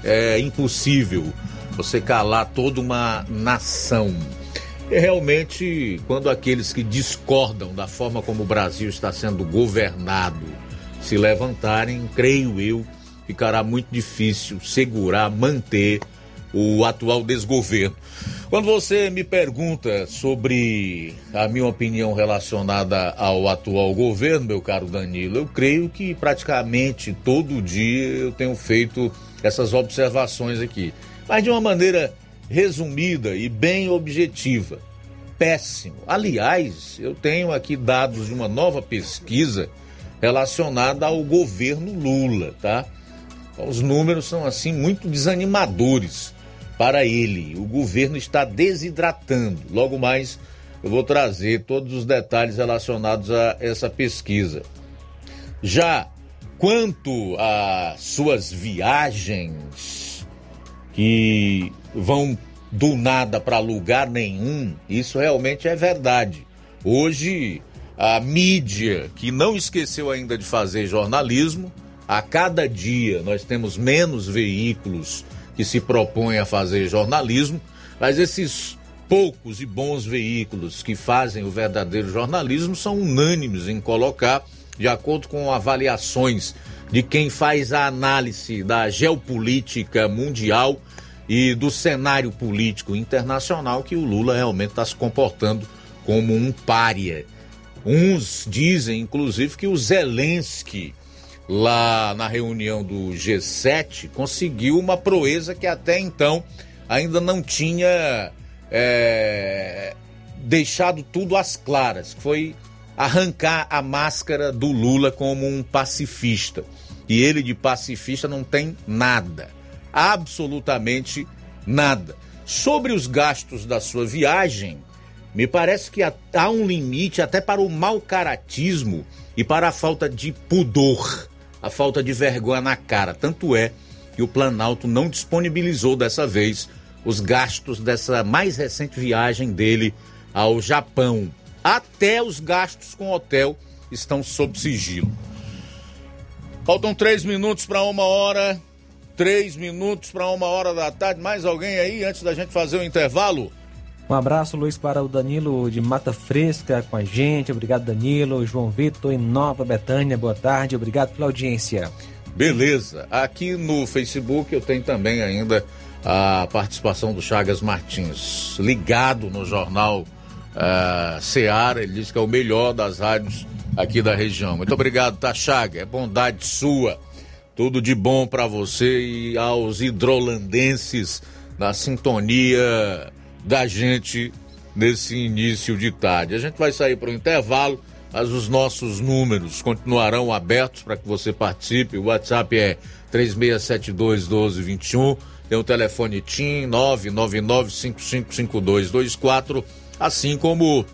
É impossível você calar toda uma nação. E realmente, quando aqueles que discordam da forma como o Brasil está sendo governado se levantarem, creio eu, ficará muito difícil segurar, manter o atual desgoverno. Quando você me pergunta sobre a minha opinião relacionada ao atual governo, meu caro Danilo, eu creio que praticamente todo dia eu tenho feito essas observações aqui mas de uma maneira resumida e bem objetiva. Péssimo. Aliás, eu tenho aqui dados de uma nova pesquisa relacionada ao governo Lula, tá? Os números são assim muito desanimadores para ele. O governo está desidratando. Logo mais eu vou trazer todos os detalhes relacionados a essa pesquisa. Já quanto às suas viagens que vão do nada para lugar nenhum, isso realmente é verdade. Hoje, a mídia, que não esqueceu ainda de fazer jornalismo, a cada dia nós temos menos veículos que se propõem a fazer jornalismo, mas esses poucos e bons veículos que fazem o verdadeiro jornalismo são unânimes em colocar, de acordo com avaliações de quem faz a análise da geopolítica mundial e do cenário político internacional que o Lula realmente está se comportando como um pária. Uns dizem, inclusive, que o Zelensky, lá na reunião do G7, conseguiu uma proeza que até então ainda não tinha é, deixado tudo às claras, que foi arrancar a máscara do Lula como um pacifista. E ele de pacifista não tem nada, absolutamente nada. Sobre os gastos da sua viagem, me parece que há um limite até para o mau caratismo e para a falta de pudor, a falta de vergonha na cara. Tanto é que o Planalto não disponibilizou dessa vez os gastos dessa mais recente viagem dele ao Japão. Até os gastos com hotel estão sob sigilo. Faltam três minutos para uma hora. Três minutos para uma hora da tarde. Mais alguém aí antes da gente fazer o intervalo? Um abraço, Luiz, para o Danilo de Mata Fresca com a gente. Obrigado, Danilo. João Vitor em Nova Betânia, boa tarde. Obrigado pela audiência. Beleza. Aqui no Facebook eu tenho também ainda a participação do Chagas Martins, ligado no jornal uh, Seara. Ele diz que é o melhor das rádios aqui da região. Muito obrigado, tá, Chaga? É bondade sua. Tudo de bom para você e aos hidrolandenses na sintonia da gente nesse início de tarde. A gente vai sair para o intervalo, mas os nossos números continuarão abertos para que você participe. O WhatsApp é 3672 1221, tem o telefone TIM 999555224, assim como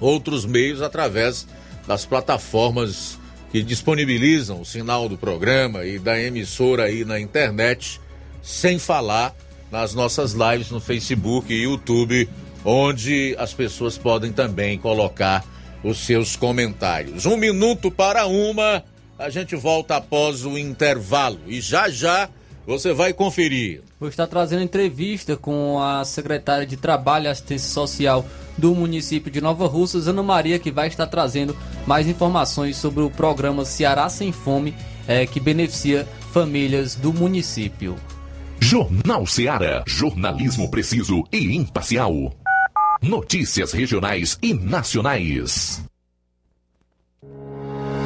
outros meios através das plataformas que disponibilizam o sinal do programa e da emissora aí na internet, sem falar nas nossas lives no Facebook e YouTube, onde as pessoas podem também colocar os seus comentários. Um minuto para uma, a gente volta após o intervalo e já já você vai conferir. Vou estar trazendo entrevista com a secretária de Trabalho e Assistência Social do município de Nova Russas, Ana Maria, que vai estar trazendo mais informações sobre o programa Ceará Sem Fome, é, que beneficia famílias do município. Jornal Seara. Jornalismo preciso e imparcial. Notícias regionais e nacionais.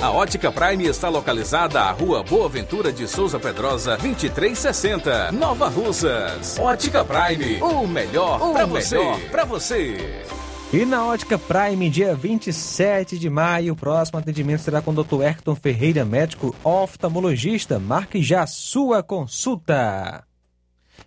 A Ótica Prime está localizada à Rua Boa Ventura de Souza Pedrosa, 2360, Nova Russas. Ótica Prime, o melhor para você. Para você. E na Ótica Prime, dia 27 de maio, o próximo atendimento será com o Dr. Hector Ferreira, médico oftalmologista. Marque já sua consulta.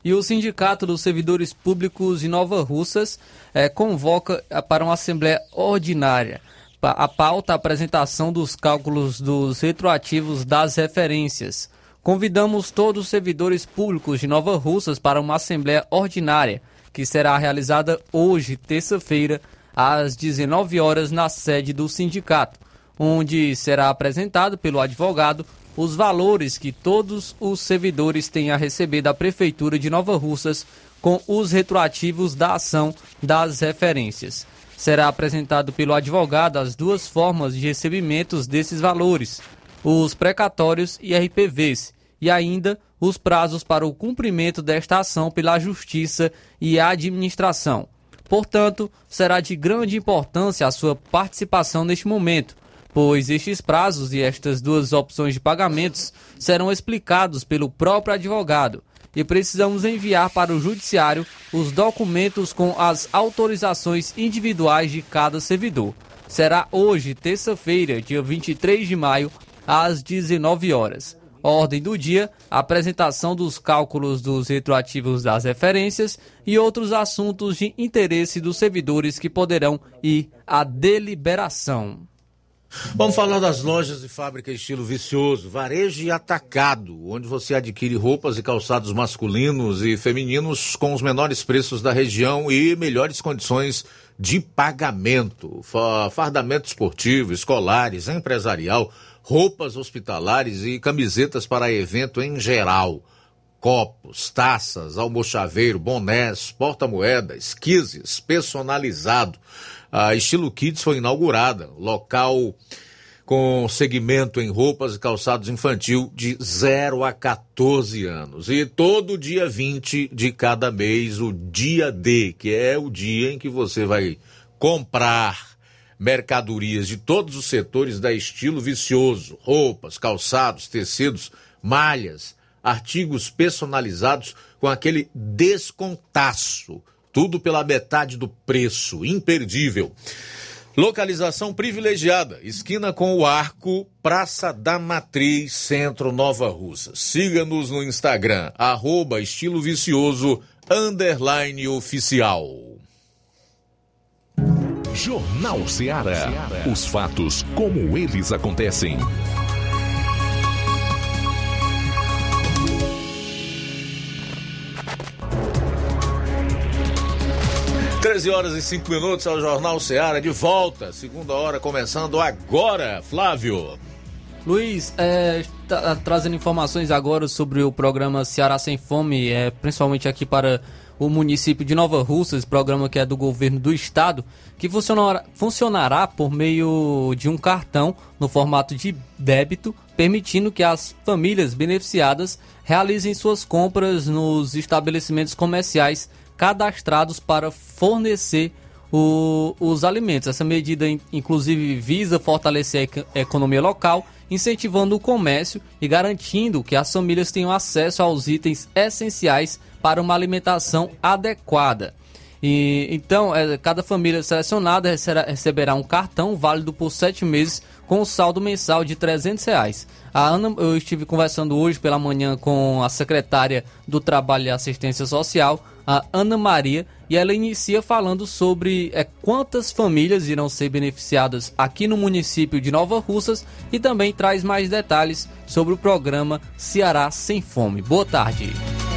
E o Sindicato dos Servidores Públicos de Nova Russas eh, convoca para uma Assembleia Ordinária. A pauta a apresentação dos cálculos dos retroativos das referências. Convidamos todos os servidores públicos de Nova Russas para uma Assembleia Ordinária, que será realizada hoje, terça-feira, às 19 horas, na sede do sindicato, onde será apresentado pelo advogado os valores que todos os servidores têm a receber da Prefeitura de Nova Russas com os retroativos da ação das referências. Será apresentado pelo advogado as duas formas de recebimentos desses valores, os precatórios e RPVs, e ainda os prazos para o cumprimento desta ação pela Justiça e Administração. Portanto, será de grande importância a sua participação neste momento, pois estes prazos e estas duas opções de pagamentos serão explicados pelo próprio advogado e precisamos enviar para o Judiciário os documentos com as autorizações individuais de cada servidor. Será hoje, terça-feira, dia 23 de maio, às 19 horas. Ordem do dia: apresentação dos cálculos dos retroativos das referências e outros assuntos de interesse dos servidores que poderão ir à deliberação. Vamos falar das lojas de fábrica estilo vicioso, varejo e atacado, onde você adquire roupas e calçados masculinos e femininos com os menores preços da região e melhores condições de pagamento. Fardamento esportivo, escolares, empresarial, roupas hospitalares e camisetas para evento em geral. Copos, taças, almochaveiro, bonés, porta-moedas, quizzes, personalizado a Estilo Kids foi inaugurada, local com segmento em roupas e calçados infantil de 0 a 14 anos. E todo dia 20 de cada mês, o dia D, que é o dia em que você vai comprar mercadorias de todos os setores da estilo vicioso: roupas, calçados, tecidos, malhas, artigos personalizados com aquele descontaço tudo pela metade do preço, imperdível. Localização privilegiada, esquina com o Arco, Praça da Matriz, Centro Nova Russa. Siga-nos no Instagram, arroba estilo vicioso, underline oficial. Jornal Seara. Os fatos como eles acontecem. 13 horas e 5 minutos ao Jornal Seara de volta. Segunda hora começando agora, Flávio. Luiz, é, tá, trazendo informações agora sobre o programa Ceará Sem Fome, é, principalmente aqui para o município de Nova Russas, programa que é do governo do estado, que funcionará, funcionará por meio de um cartão no formato de débito, permitindo que as famílias beneficiadas realizem suas compras nos estabelecimentos comerciais cadastrados para fornecer o, os alimentos. Essa medida, inclusive, visa fortalecer a economia local, incentivando o comércio e garantindo que as famílias tenham acesso aos itens essenciais para uma alimentação adequada. E, então, é, cada família selecionada receberá um cartão válido por sete meses com um saldo mensal de 300 reais. A Ana, eu estive conversando hoje pela manhã com a secretária do Trabalho e Assistência Social, a Ana Maria, e ela inicia falando sobre é, quantas famílias irão ser beneficiadas aqui no município de Nova Russas e também traz mais detalhes sobre o programa Ceará Sem Fome. Boa tarde.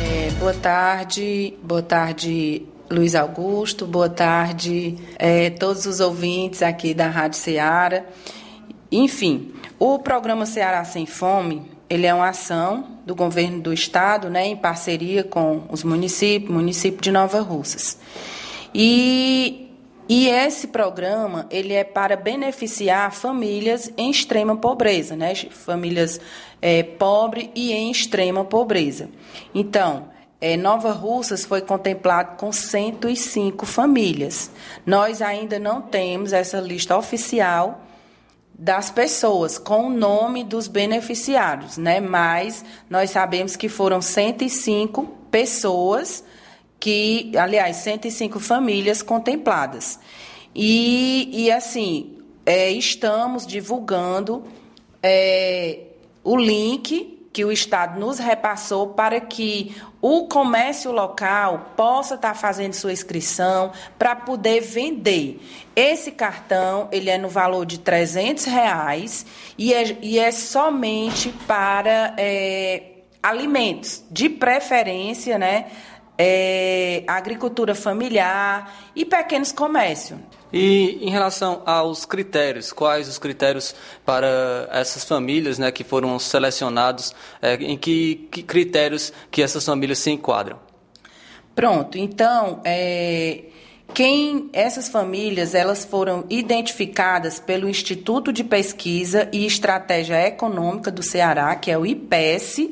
É, boa tarde, boa tarde Luiz Augusto, boa tarde é, todos os ouvintes aqui da Rádio Ceará. enfim, o programa Ceará Sem Fome, ele é uma ação do governo do estado, né, em parceria com os municípios, município de Nova Russas. E, e esse programa, ele é para beneficiar famílias em extrema pobreza, né, famílias é, pobres e em extrema pobreza. Então, é, Nova Russas foi contemplado com 105 famílias. Nós ainda não temos essa lista oficial das pessoas com o nome dos beneficiários, né? Mas nós sabemos que foram 105 pessoas que, aliás, 105 famílias contempladas. E, e assim, é, estamos divulgando é, o link que o Estado nos repassou para que o comércio local possa estar fazendo sua inscrição para poder vender. Esse cartão ele é no valor de 300 reais e é, e é somente para é, alimentos, de preferência, né? É, agricultura familiar e pequenos comércios. E em relação aos critérios, quais os critérios para essas famílias né, que foram selecionados, é, em que, que, critérios que essas famílias se enquadram? Pronto, então, é, quem essas famílias elas foram identificadas pelo Instituto de Pesquisa e Estratégia Econômica do Ceará, que é o IPES,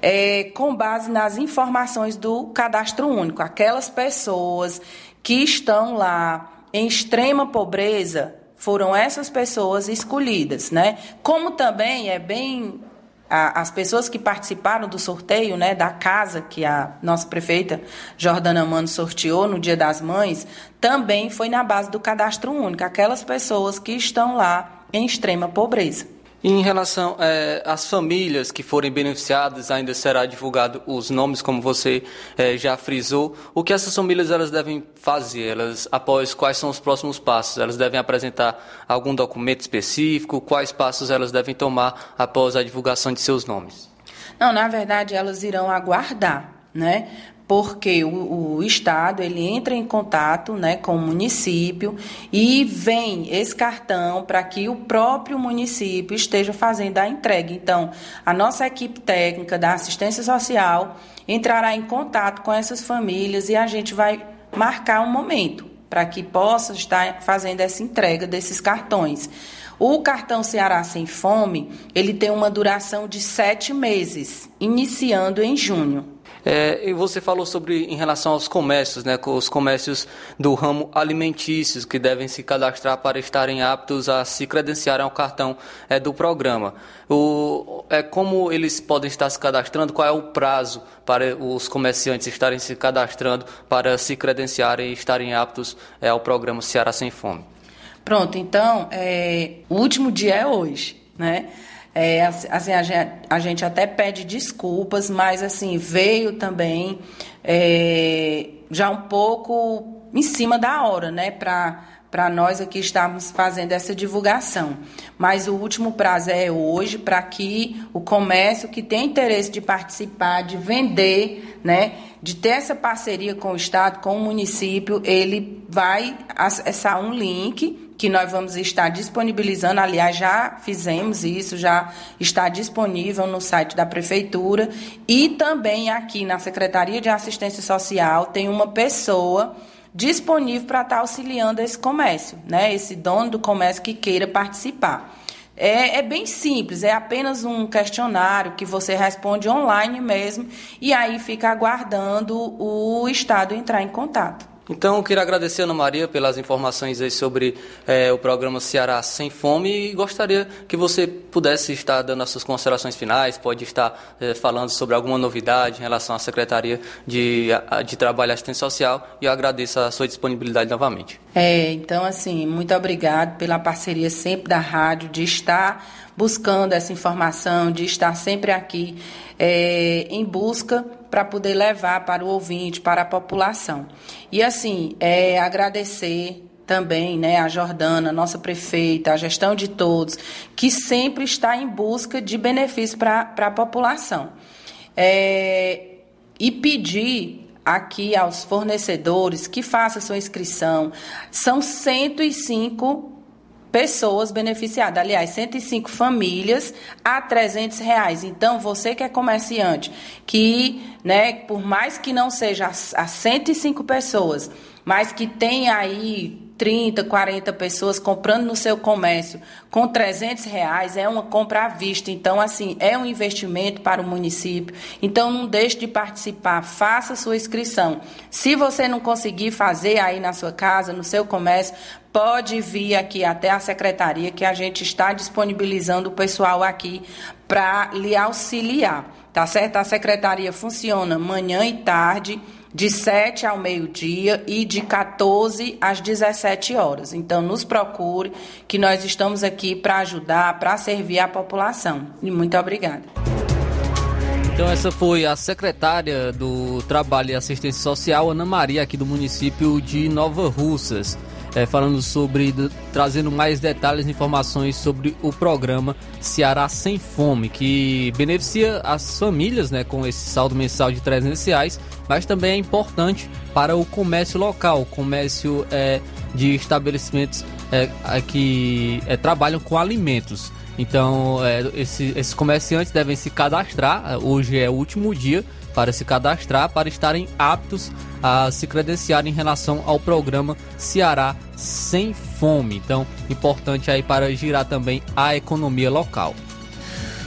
é, com base nas informações do cadastro único, aquelas pessoas que estão lá em extrema pobreza, foram essas pessoas escolhidas, né? Como também é bem as pessoas que participaram do sorteio, né, da casa que a nossa prefeita Jordana Mano sorteou no Dia das Mães, também foi na base do cadastro único, aquelas pessoas que estão lá em extrema pobreza. Em relação é, às famílias que forem beneficiadas, ainda será divulgado os nomes, como você é, já frisou. O que essas famílias elas devem fazer? Elas, após quais são os próximos passos? Elas devem apresentar algum documento específico? Quais passos elas devem tomar após a divulgação de seus nomes? Não, na verdade, elas irão aguardar, né? Porque o, o, Estado ele entra em contato né, com o município e vem esse cartão para que o próprio município esteja fazendo a entrega. Então, a nossa equipe técnica da assistência social entrará em contato com essas famílias e a gente vai marcar um momento para que possa estar fazendo essa entrega desses cartões. O cartão Ceará Sem Fome, ele tem uma duração de sete meses, iniciando em junho. É, e você falou sobre em relação aos comércios, né, os comércios do ramo alimentícios que devem se cadastrar para estarem aptos a se credenciarem ao cartão é, do programa. O, é, como eles podem estar se cadastrando? Qual é o prazo para os comerciantes estarem se cadastrando para se credenciarem e estarem aptos é, ao programa Ceará Sem Fome? Pronto, então, é, o último dia é hoje, né? É, assim, a gente, a gente, até pede desculpas, mas assim, veio também é, já um pouco em cima da hora, né? Para nós aqui estarmos fazendo essa divulgação. Mas o último prazo é hoje para que o comércio que tem interesse de participar, de vender, né? De ter essa parceria com o Estado, com o município, ele vai acessar um link que nós vamos estar disponibilizando, aliás, já fizemos isso, já está disponível no site da Prefeitura e também aqui na Secretaria de Assistência Social tem uma pessoa disponível para estar auxiliando esse comércio, né? esse dono do comércio que queira participar. É, é, bem simples, é apenas um questionário que você responde online mesmo e aí fica aguardando o Estado entrar em contato. Então, eu queria agradecer a Ana Maria pelas informações aí sobre é, o programa Ceará Sem Fome e gostaria que você pudesse estar dando as suas considerações finais, pode estar é, falando sobre alguma novidade em relação à Secretaria de, de Trabalho e Assistência Social e eu agradeço a sua disponibilidade novamente. É, então, assim, muito obrigado pela parceria sempre da rádio, de estar buscando essa informação, de estar sempre aqui é, em busca para poder levar para o ouvinte, para a população. E assim, é, agradecer também né, a Jordana, nossa prefeita, a gestão de todos, que sempre está em busca de benefício para a população. É, e pedir aqui aos fornecedores que façam sua inscrição. São 105 pessoas beneficiadas. Aliás, 105 famílias a 300 reais. Então, você que é comerciante, que, né, por mais que não seja a 105 pessoas, mas que tem aí 30, 40 pessoas comprando no seu comércio com 300 reais, é uma compra à vista. Então, assim, é um investimento para o município. Então, não deixe de participar, faça sua inscrição. Se você não conseguir fazer aí na sua casa, no seu comércio, pode vir aqui até a secretaria que a gente está disponibilizando o pessoal aqui para lhe auxiliar. Tá certo? A secretaria funciona manhã e tarde de 7 ao meio-dia e de 14 às 17 horas. Então, nos procure, que nós estamos aqui para ajudar, para servir a população. E muito obrigada. Então, essa foi a secretária do Trabalho e Assistência Social, Ana Maria, aqui do município de Nova Russas é, falando sobre, trazendo mais detalhes e informações sobre o programa Ceará Sem Fome, que beneficia as famílias né, com esse saldo mensal de 300 reais, mas também é importante para o comércio local, comércio é, de estabelecimentos é, que é, trabalham com alimentos. Então, é, esse, esses comerciantes devem se cadastrar. Hoje é o último dia para se cadastrar, para estarem aptos a se credenciar em relação ao programa Ceará Sem Fome. Então, importante aí para girar também a economia local.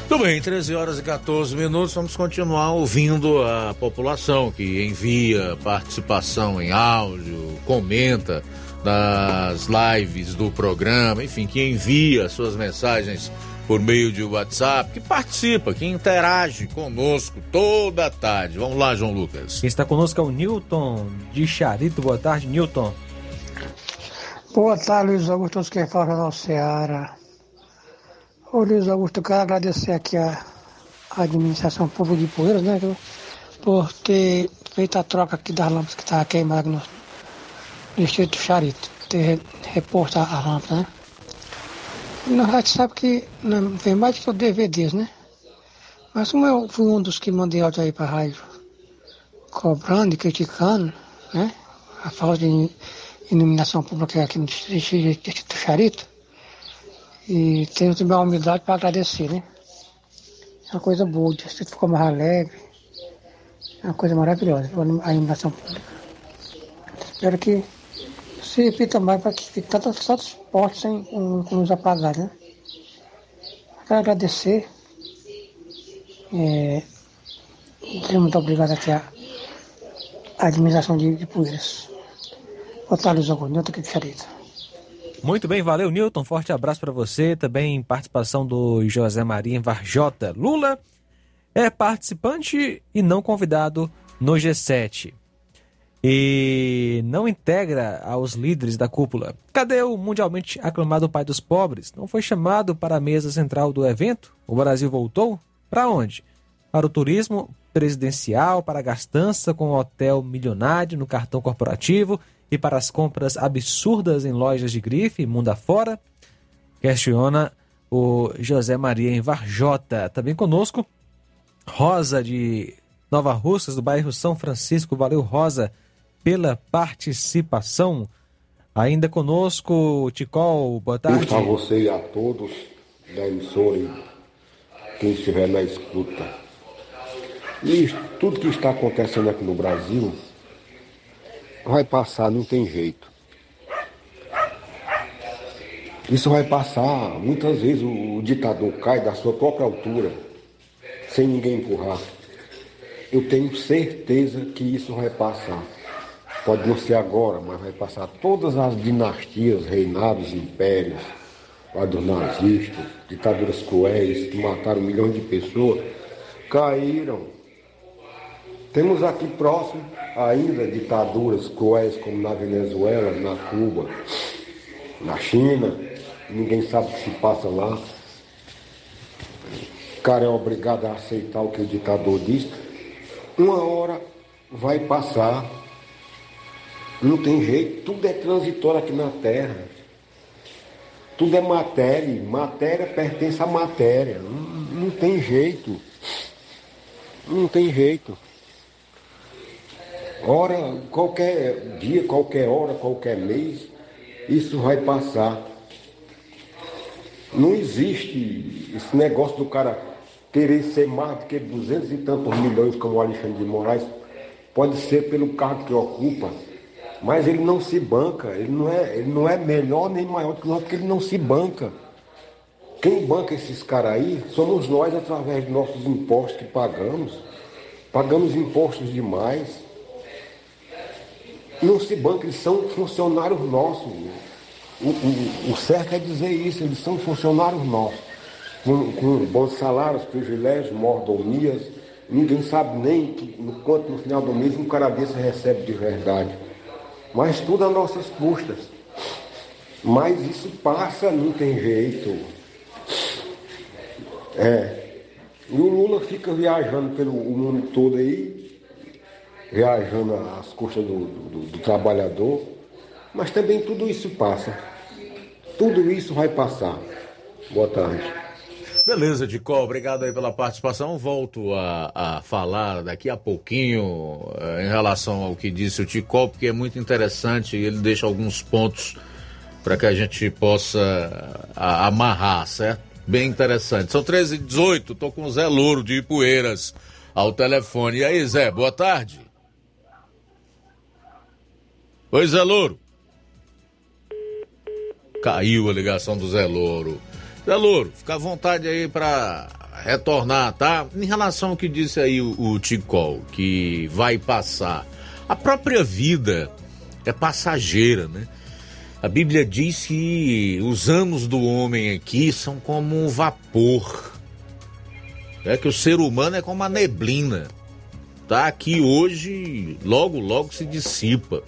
Tudo bem, 13 horas e 14 minutos. Vamos continuar ouvindo a população que envia participação em áudio, comenta nas lives do programa, enfim, que envia suas mensagens por meio de WhatsApp, que participa, que interage conosco toda tarde. Vamos lá, João Lucas. Quem está conosco é o Newton de Charito. Boa tarde, Newton. Boa tarde, Luiz Augusto, todos que falam na Ceará. Ô Luiz Augusto, eu quero agradecer aqui a, administração pública de Poeiras, né, por ter feito a troca aqui das lâmpadas que estavam queimadas no, no distrito Charito, ter reposto a, a lâmpada, né? Na verdade, sabe que não vem mais que o DVDs, né? Mas como eu fui um dos que mandei áudio aí pra rádio, cobrando e criticando, né? A falta de iluminação pública aqui no distrito do Charito. E tenho também a humildade para agradecer, né? É uma coisa boa, o distrito ficou mais alegre. É uma coisa maravilhosa, a iluminação pública. Espero que se repita mais para que tantos, tantos postos sem, com luz apagada, né? Quero agradecer. É, muito obrigado aqui à, administração de, de Poeiras. Nilton aqui de Xarita. Muito bem, valeu, Newton. Forte abraço para você. Também participação do José Maria Varjota. Lula é participante e não convidado no G7 e não integra aos líderes da cúpula. Cadê o mundialmente aclamado pai dos pobres? Não foi chamado para a mesa central do evento? O Brasil voltou? Para onde? Para o turismo presidencial, para a gastança com o hotel milionário no cartão corporativo e para as compras absurdas em lojas de grife, mundo afora? Questiona o José Maria em Varjota. Também conosco, Rosa de Nova Russas, do bairro São Francisco. Valeu, Rosa pela participação. Ainda conosco, Ticol, boa tarde. A você e a todos da emissora quem estiver na escuta. E tudo que está acontecendo aqui no Brasil vai passar, não tem jeito. Isso vai passar, muitas vezes o ditador cai da sua própria altura, sem ninguém empurrar. Eu tenho certeza que isso vai passar. Pode não ser agora, mas vai passar todas as dinastias, reinados, impérios, a dos nazistas, ditaduras cruéis que mataram milhões de pessoas, caíram. Temos aqui próximo ainda ditaduras cruéis como na Venezuela, na Cuba, na China, ninguém sabe o que se passa lá. O cara é obrigado a aceitar o que o ditador diz. Uma hora vai passar não tem jeito, tudo é transitório aqui na Terra. Tudo é matéria, matéria pertence à matéria. Não, não tem jeito. Não tem jeito. Hora, qualquer dia, qualquer hora, qualquer mês, isso vai passar. Não existe esse negócio do cara querer ser mais do que 200 e tantos milhões, como o Alexandre de Moraes. Pode ser pelo cargo que ocupa, mas ele não se banca. Ele não é, ele não é melhor nem maior que nós, porque ele não se banca. Quem banca esses caras aí somos nós através de nossos impostos que pagamos. Pagamos impostos demais. Não se banca, eles são funcionários nossos. O, o, o certo é dizer isso, eles são funcionários nossos. Com, com bons salários, privilégios, mordomias. Ninguém sabe nem que, no quanto no final do mês um cara desse recebe de verdade. Mas tudo a nossas custas. Mas isso passa, não tem jeito. É. E o Lula fica viajando pelo mundo todo aí, viajando às custas do, do, do trabalhador, mas também tudo isso passa. Tudo isso vai passar. Boa tarde. Beleza, Dicó, obrigado aí pela participação. Volto a, a falar daqui a pouquinho eh, em relação ao que disse o Ticó, porque é muito interessante e ele deixa alguns pontos para que a gente possa a, amarrar, certo? bem interessante. São 13 h 18 tô com o Zé Louro de Ipueiras ao telefone. E aí, Zé, boa tarde. Oi, Zé Louro. Caiu a ligação do Zé Louro. Zé Louro, fica à vontade aí para retornar, tá? Em relação ao que disse aí o, o Ticol, que vai passar. A própria vida é passageira, né? A Bíblia diz que os anos do homem aqui são como um vapor. É que o ser humano é como a neblina. Tá aqui hoje, logo, logo se dissipa.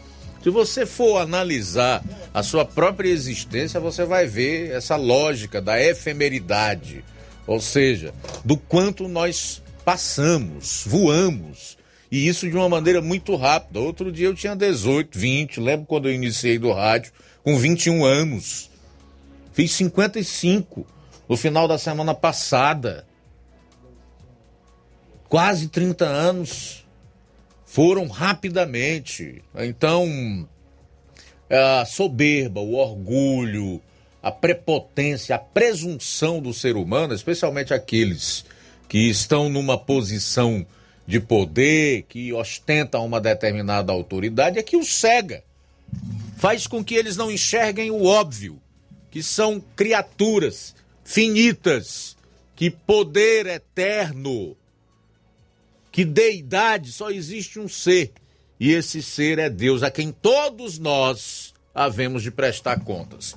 Se você for analisar a sua própria existência, você vai ver essa lógica da efemeridade, ou seja, do quanto nós passamos, voamos, e isso de uma maneira muito rápida. Outro dia eu tinha 18, 20, lembro quando eu iniciei do rádio, com 21 anos. Fiz 55 no final da semana passada. Quase 30 anos foram rapidamente. Então, a soberba, o orgulho, a prepotência, a presunção do ser humano, especialmente aqueles que estão numa posição de poder, que ostentam uma determinada autoridade, é que o cega faz com que eles não enxerguem o óbvio, que são criaturas finitas, que poder eterno, que deidade só existe um ser, e esse ser é Deus, a quem todos nós havemos de prestar contas.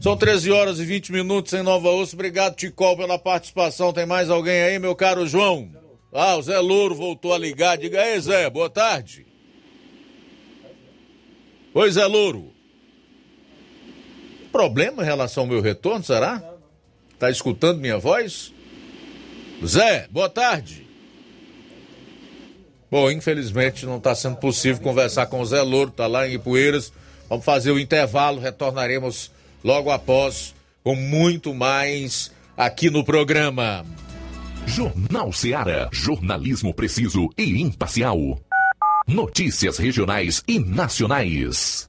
São 13 horas e 20 minutos em Nova Osso. Obrigado, Ticol, pela participação. Tem mais alguém aí, meu caro João? Ah, o Zé Louro voltou a ligar. Diga aí, Zé, boa tarde. Oi, Zé Louro. Problema em relação ao meu retorno, será? Tá escutando minha voz? Zé, boa tarde. Bom, infelizmente não está sendo possível conversar com o Zé Louro, tá lá em Ipueiras. Vamos fazer o intervalo, retornaremos logo após com muito mais aqui no programa. Jornal Seara, jornalismo preciso e imparcial. Notícias regionais e nacionais.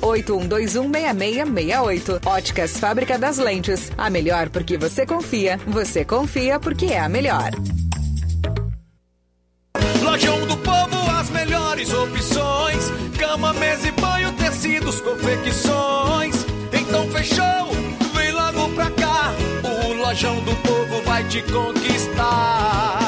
81216668. Óticas Fábrica das Lentes. A melhor porque você confia. Você confia porque é a melhor. Lojão do Povo, as melhores opções: cama, mesa e banho, tecidos, confecções. Então fechou, vem logo Lojão do Povo vai te conquistar.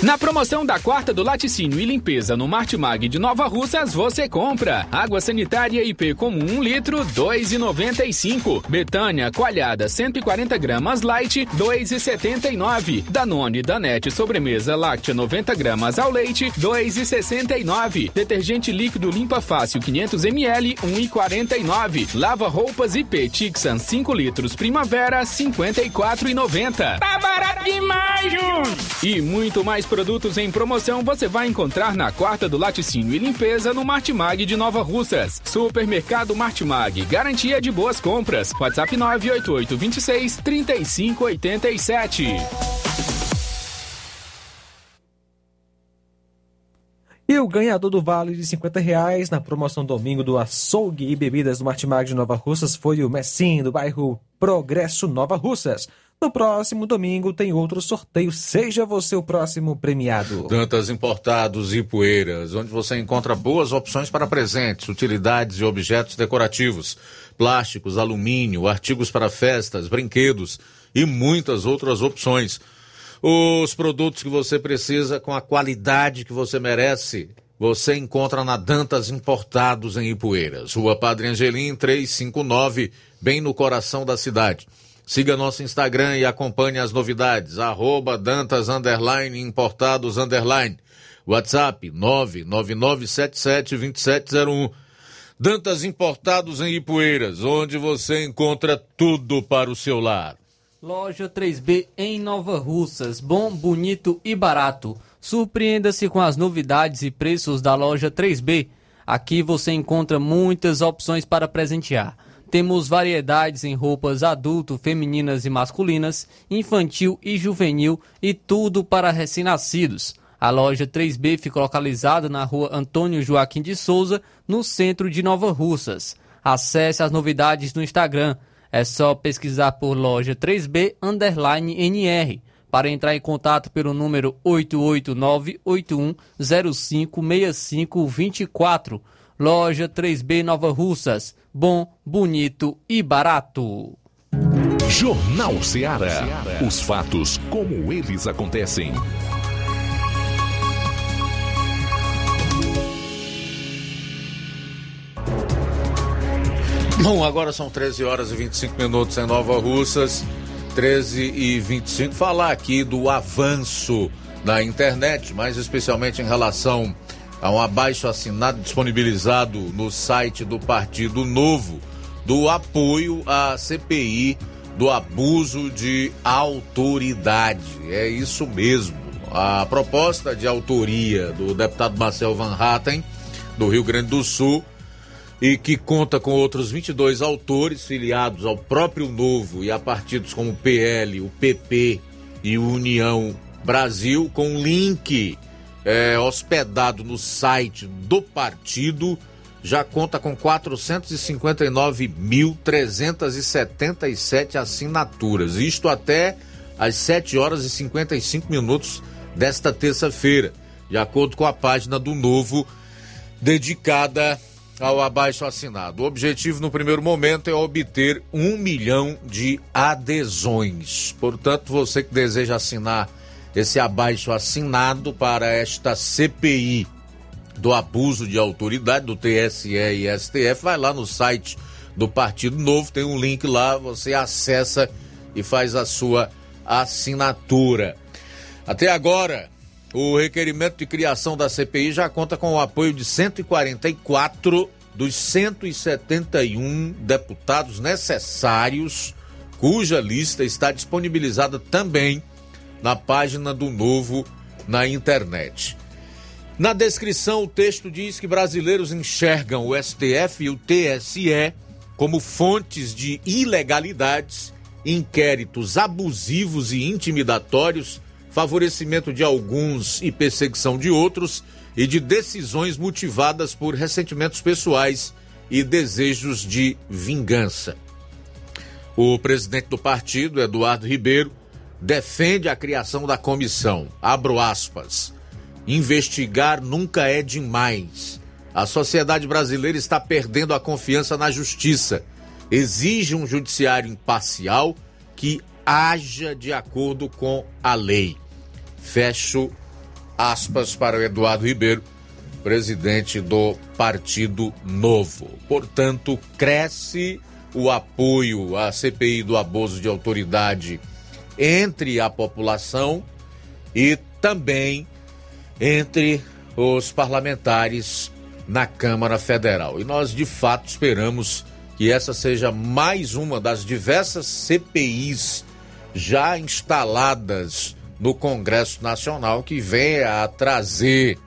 Na promoção da quarta do laticínio e limpeza no Martimag de Nova Russas, você compra água sanitária IP comum 1 litro, 2,95. Betânia coalhada 140 gramas light, 2,79. Danone Danete sobremesa láctea 90 gramas ao leite, 2,69. Detergente líquido limpa fácil 500 ml, 1,49. Lava roupas IP Tixan 5 litros primavera, 54,90. Tá barato demais, Júnior! E muito mais produtos em promoção você vai encontrar na quarta do laticínio e limpeza no Martimag de Nova Russas. Supermercado Martimag, garantia de boas compras. WhatsApp 988 26 3587. E o ganhador do vale de 50 reais na promoção domingo do açougue e bebidas do Martimag de Nova Russas foi o Messim, do bairro Progresso Nova Russas. No próximo domingo tem outro sorteio. Seja você o próximo premiado. Dantas Importados e Poeiras, onde você encontra boas opções para presentes, utilidades e objetos decorativos, plásticos, alumínio, artigos para festas, brinquedos e muitas outras opções. Os produtos que você precisa com a qualidade que você merece. Você encontra na Dantas Importados em Ipueiras, Rua Padre Angelim 359, bem no coração da cidade. Siga nosso Instagram e acompanhe as novidades. Arroba Dantas Underline Importados Underline. WhatsApp 999772701. Dantas Importados em Ipueiras, onde você encontra tudo para o seu lar. Loja 3B em Nova Russas. Bom, bonito e barato. Surpreenda-se com as novidades e preços da loja 3B. Aqui você encontra muitas opções para presentear. Temos variedades em roupas adulto, femininas e masculinas, infantil e juvenil e tudo para recém-nascidos. A loja 3B fica localizada na rua Antônio Joaquim de Souza, no centro de Nova Russas. Acesse as novidades no Instagram. É só pesquisar por loja 3B underline NR. Para entrar em contato pelo número 889-8105-6524. Loja 3B Nova Russas. Bom, bonito e barato. Jornal Ceará. Os fatos como eles acontecem. Bom, agora são 13 horas e 25 minutos em Nova Russas. 13 e 25. Falar aqui do avanço da internet, mais especialmente em relação a um abaixo assinado disponibilizado no site do Partido Novo do apoio à CPI do abuso de autoridade. É isso mesmo. A proposta de autoria do deputado Marcel Van Hatten, do Rio Grande do Sul, e que conta com outros 22 autores filiados ao próprio Novo e a partidos como o PL, o PP e o União Brasil, com link é, hospedado no site do partido, já conta com 459.377 assinaturas. Isto até às 7 horas e 55 minutos desta terça-feira, de acordo com a página do Novo, dedicada ao abaixo assinado. O objetivo no primeiro momento é obter um milhão de adesões. Portanto, você que deseja assinar esse abaixo assinado para esta CPI do abuso de autoridade do TSE e STF, vai lá no site do Partido Novo, tem um link lá, você acessa e faz a sua assinatura. Até agora, o requerimento de criação da CPI já conta com o apoio de 144 dos 171 deputados necessários, cuja lista está disponibilizada também na página do Novo na internet. Na descrição, o texto diz que brasileiros enxergam o STF e o TSE como fontes de ilegalidades, inquéritos abusivos e intimidatórios, favorecimento de alguns e perseguição de outros, e de decisões motivadas por ressentimentos pessoais e desejos de vingança. O presidente do partido, Eduardo Ribeiro, defende a criação da comissão. Abro aspas. Investigar nunca é demais. A sociedade brasileira está perdendo a confiança na justiça. Exige um judiciário imparcial que haja de acordo com a lei. Fecho aspas para o Eduardo Ribeiro, presidente do Partido Novo. Portanto, cresce o apoio à CPI do abuso de autoridade entre a população e também entre os parlamentares na Câmara Federal. E nós, de fato, esperamos que essa seja mais uma das diversas CPIs já instaladas no Congresso Nacional que venha a trazer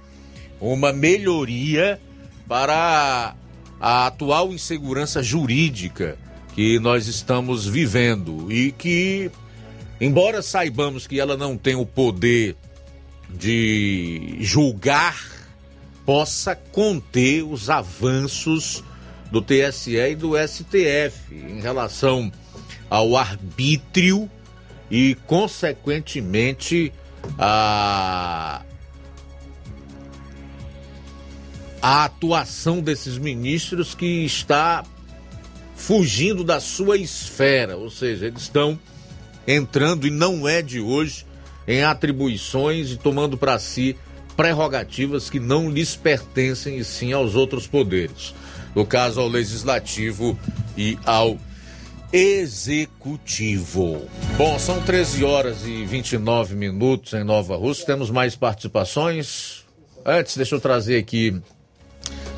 uma melhoria para a atual insegurança jurídica que nós estamos vivendo e que, embora saibamos que ela não tem o poder de julgar, possa conter os avanços do TSE e do STF em relação ao arbítrio e, consequentemente, a, a atuação desses ministros que está fugindo da sua esfera, ou seja, eles estão entrando e não é de hoje em atribuições e tomando para si prerrogativas que não lhes pertencem e sim aos outros poderes. No caso, ao legislativo e ao executivo. Bom, são 13 horas e 29 minutos em Nova Rússia. Temos mais participações. Antes, deixa eu trazer aqui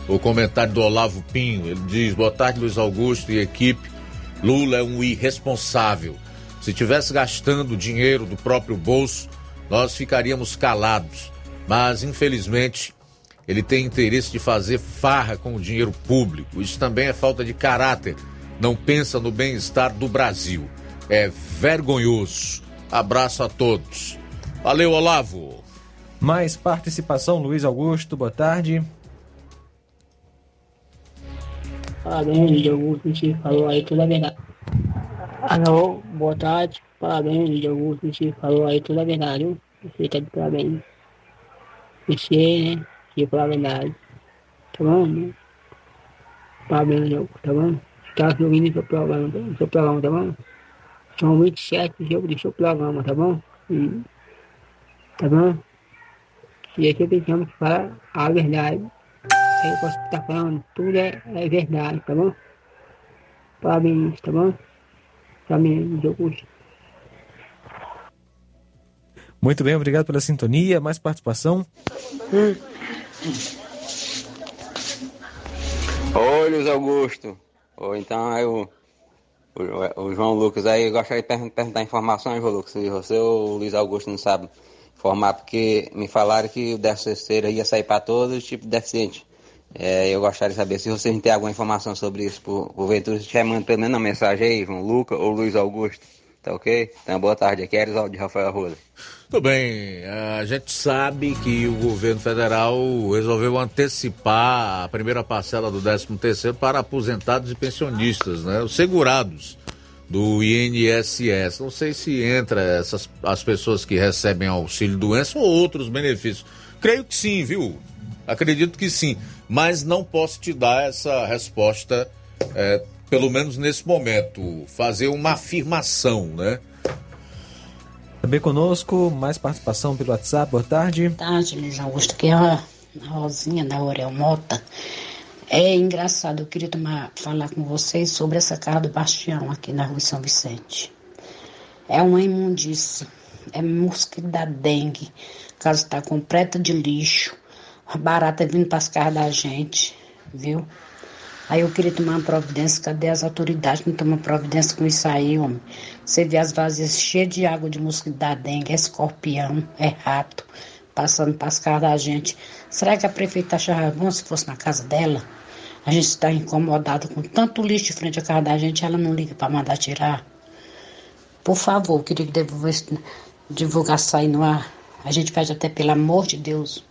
o comentário do Olavo Pinho. Ele diz: Boa tarde, Luiz Augusto e equipe. Lula é um irresponsável. Se tivesse gastando dinheiro do próprio bolso, nós ficaríamos calados. Mas, infelizmente, ele tem interesse de fazer farra com o dinheiro público. Isso também é falta de caráter não pensa no bem-estar do Brasil. É vergonhoso. Abraço a todos. Valeu, Olavo. Mais participação, Luiz Augusto, boa tarde. Parabéns, Luiz Augusto, você falou aí toda a verdade. Alô, boa tarde. Parabéns, Luiz Augusto, você falou aí toda a verdade, viu? Você tá de parabéns. Você, né? Você falou a verdade. Tá bom? Parabéns, Luiz Augusto, tá bom? Tá ouvindo seu programa, seu programa, tá bom? São 27 jogos do seu programa, tá bom? E, tá bom? E aqui eu pensamos que fala a verdade. Eu posso estar falando, tudo é, é verdade, tá bom? Parabéns, tá bom? Parabéns, jogo. Muito bem, obrigado pela sintonia. Mais participação? Hum. Oi, Luiz Augusto. Ou então aí o, o, o João Lucas aí gostaria de perguntar informações, João Lucas, se você ou o Luiz Augusto não sabe informar, porque me falaram que o 13 terceiro ia sair para todos os tipos de deficiente. É, eu gostaria de saber se vocês têm alguma informação sobre isso, por, porventura, se tiver mandando pelo menos uma mensagem aí, João Lucas ou Luiz Augusto. Tá ok? Então, boa tarde. Aqui é de Rafael Rosa. Tudo bem. A gente sabe que o governo federal resolveu antecipar a primeira parcela do 13 terceiro para aposentados e pensionistas, né? Os segurados do INSS. Não sei se entra essas as pessoas que recebem auxílio doença ou outros benefícios. Creio que sim, viu? Acredito que sim. Mas não posso te dar essa resposta, é, pelo menos nesse momento, fazer uma afirmação, né? Também conosco, mais participação pelo WhatsApp, boa tarde. Boa tarde, Luiz Augusto, que é a Rosinha da Orel Mota. É engraçado, eu queria tomar, falar com vocês sobre essa casa do Bastião aqui na rua São Vicente. É uma imundícia, é mosquito da dengue, a casa está completa de lixo, a barata vindo casas da gente, viu? Aí eu queria tomar uma providência, cadê as autoridades? Não tomam providência com isso aí, homem. Você vê as vazias cheias de água de mosquito da dengue, é escorpião, é rato, passando casas da gente. Será que a prefeita achava bom se fosse na casa dela? A gente está incomodado com tanto lixo de frente à casa da gente, ela não liga para mandar tirar. Por favor, queria que devolvesse, divulgasse aí no ar. A gente pede até pelo amor de Deus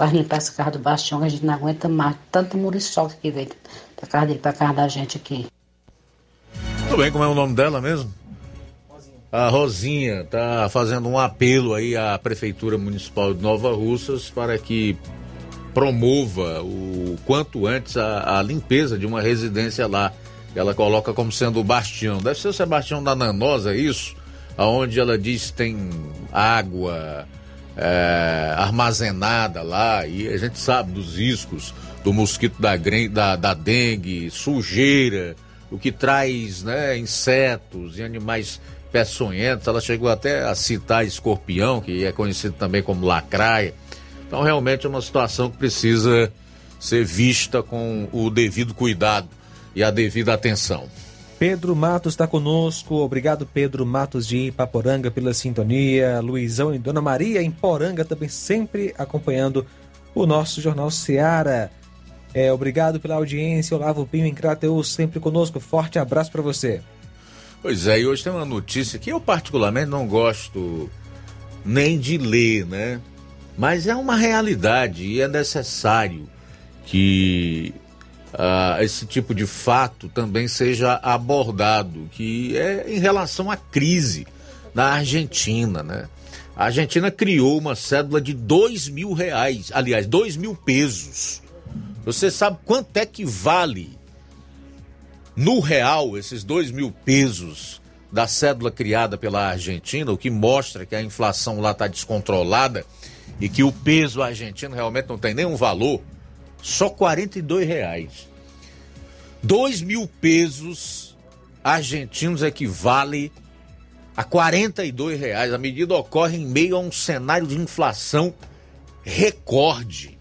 para limpar essa casa do Bastião, a gente não aguenta mais. Tanto muriçoca que veio da casa dele para casa da gente aqui. Tudo bem, como é o nome dela mesmo? A Rosinha está fazendo um apelo aí à Prefeitura Municipal de Nova Russas para que promova o quanto antes a, a limpeza de uma residência lá. Ela coloca como sendo o bastião. Deve ser o Sebastião da Nanosa, isso? Aonde ela diz tem água é, armazenada lá e a gente sabe dos riscos do mosquito da, da, da dengue, sujeira, o que traz né, insetos e animais peçonhentos. Ela chegou até a citar escorpião, que é conhecido também como lacraia. Então, realmente é uma situação que precisa ser vista com o devido cuidado e a devida atenção. Pedro Matos está conosco. Obrigado, Pedro Matos de Ipaporanga, pela sintonia. Luizão e Dona Maria em Poranga também sempre acompanhando o nosso Jornal Seara. É, obrigado pela audiência. Olavo Pinho em Crateus, sempre conosco. Forte abraço para você. Pois é, e hoje tem uma notícia que eu particularmente não gosto nem de ler, né? Mas é uma realidade e é necessário que uh, esse tipo de fato também seja abordado, que é em relação à crise na Argentina, né? A Argentina criou uma cédula de dois mil reais, aliás, dois mil pesos. Você sabe quanto é que vale no real esses dois mil pesos da cédula criada pela Argentina, o que mostra que a inflação lá está descontrolada e que o peso argentino realmente não tem nenhum valor, só 42 reais. 2 mil pesos argentinos equivale a 42 reais. A medida ocorre em meio a um cenário de inflação recorde.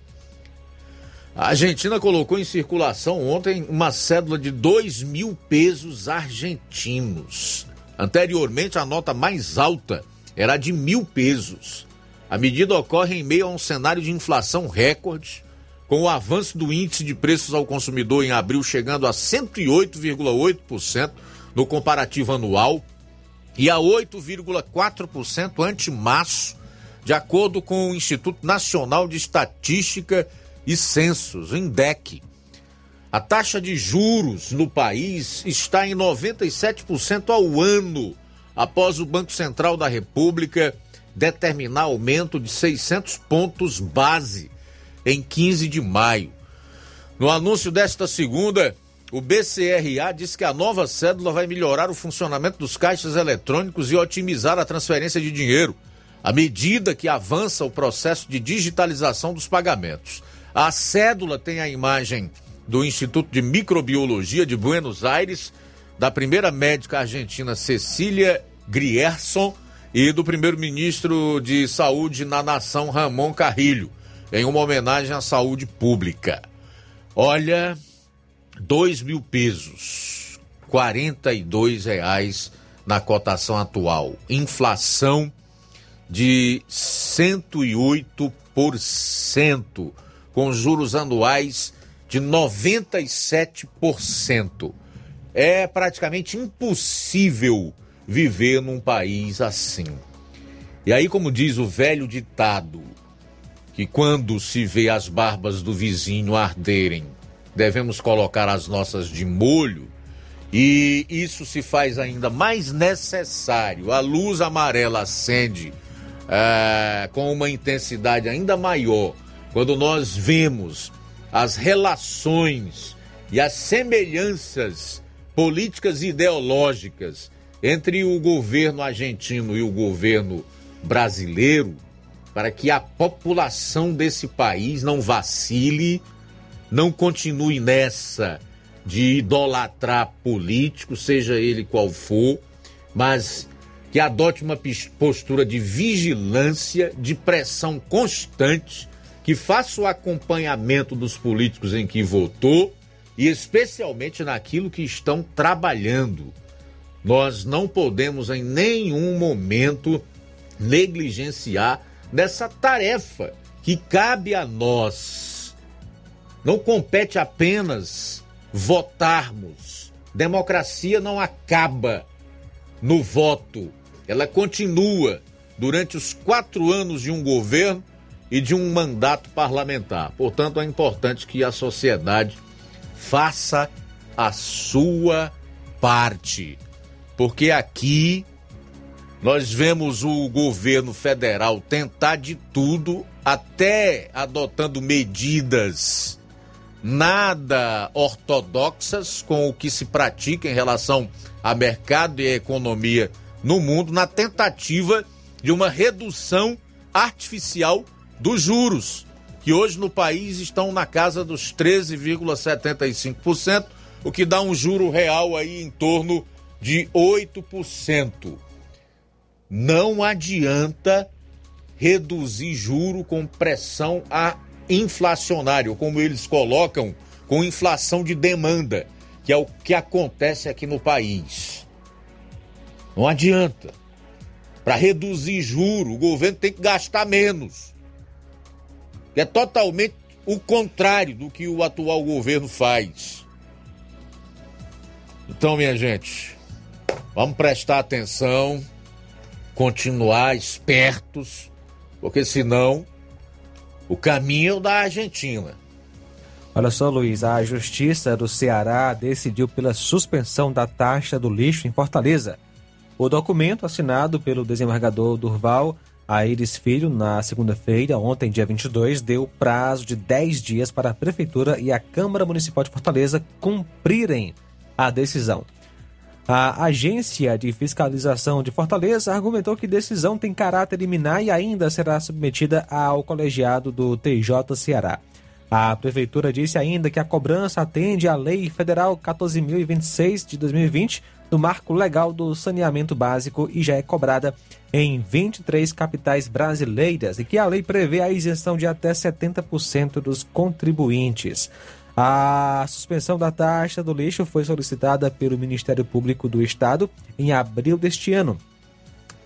A Argentina colocou em circulação ontem uma cédula de 2 mil pesos argentinos. Anteriormente, a nota mais alta era de mil pesos. A medida ocorre em meio a um cenário de inflação recorde, com o avanço do índice de preços ao consumidor em abril chegando a 108,8% no comparativo anual e a 8,4% ante março, de acordo com o Instituto Nacional de Estatística e Censos, o INDEC. A taxa de juros no país está em 97% ao ano, após o Banco Central da República determinar aumento de 600 pontos base em 15 de maio. No anúncio desta segunda, o BCRA diz que a nova cédula vai melhorar o funcionamento dos caixas eletrônicos e otimizar a transferência de dinheiro, à medida que avança o processo de digitalização dos pagamentos. A cédula tem a imagem do Instituto de Microbiologia de Buenos Aires, da primeira médica argentina Cecília Grierson e do primeiro-ministro de Saúde na nação, Ramon Carrilho, em uma homenagem à saúde pública. Olha, dois mil pesos, 42 reais na cotação atual. Inflação de 108%, com juros anuais de 97%. É praticamente impossível viver num país assim. E aí, como diz o velho ditado, que quando se vê as barbas do vizinho arderem, devemos colocar as nossas de molho, e isso se faz ainda mais necessário. A luz amarela acende é, com uma intensidade ainda maior quando nós vemos as relações e as semelhanças políticas e ideológicas entre o governo argentino e o governo brasileiro, para que a população desse país não vacile, não continue nessa de idolatrar político, seja ele qual for, mas que adote uma postura de vigilância, de pressão constante, que faça o acompanhamento dos políticos em que votou e especialmente naquilo que estão trabalhando. Nós não podemos em nenhum momento negligenciar nessa tarefa que cabe a nós. Não compete apenas votarmos. Democracia não acaba no voto ela continua durante os quatro anos de um governo e de um mandato parlamentar. Portanto, é importante que a sociedade faça a sua parte. Porque aqui nós vemos o governo federal tentar de tudo, até adotando medidas nada ortodoxas com o que se pratica em relação a mercado e a economia no mundo na tentativa de uma redução artificial dos juros, que hoje no país estão na casa dos 13,75%, o que dá um juro real aí em torno de 8%. Não adianta reduzir juro com pressão a inflacionário, como eles colocam, com inflação de demanda, que é o que acontece aqui no país. Não adianta. Para reduzir juro, o governo tem que gastar menos. é totalmente o contrário do que o atual governo faz. Então, minha gente, vamos prestar atenção, continuar espertos, porque senão o caminho da Argentina. Olha só, Luiz, a Justiça do Ceará decidiu pela suspensão da taxa do lixo em Fortaleza. O documento, assinado pelo desembargador Durval Aires Filho, na segunda-feira, ontem, dia 22, deu prazo de 10 dias para a Prefeitura e a Câmara Municipal de Fortaleza cumprirem a decisão. A Agência de Fiscalização de Fortaleza argumentou que decisão tem caráter liminar e ainda será submetida ao colegiado do TJ Ceará. A Prefeitura disse ainda que a cobrança atende à Lei Federal 14.026 de 2020 do marco legal do saneamento básico e já é cobrada em 23 capitais brasileiras e que a lei prevê a isenção de até 70% dos contribuintes. A suspensão da taxa do lixo foi solicitada pelo Ministério Público do Estado em abril deste ano.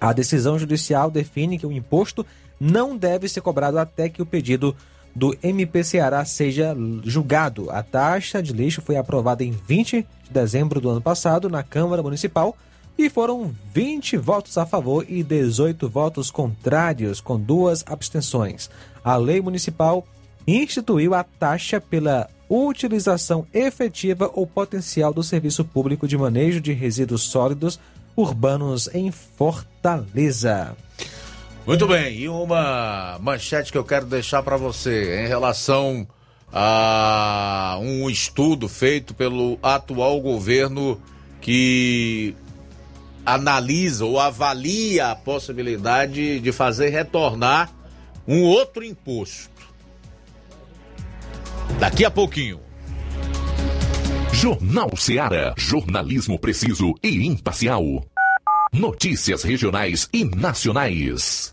A decisão judicial define que o imposto não deve ser cobrado até que o pedido do MP Ceará seja julgado. A taxa de lixo foi aprovada em 20 de dezembro do ano passado na Câmara Municipal e foram 20 votos a favor e 18 votos contrários, com duas abstenções. A lei municipal instituiu a taxa pela utilização efetiva ou potencial do serviço público de manejo de resíduos sólidos urbanos em Fortaleza. Muito bem, e uma manchete que eu quero deixar para você em relação a um estudo feito pelo atual governo que analisa ou avalia a possibilidade de fazer retornar um outro imposto. Daqui a pouquinho. Jornal Seara. Jornalismo preciso e imparcial. Notícias regionais e nacionais.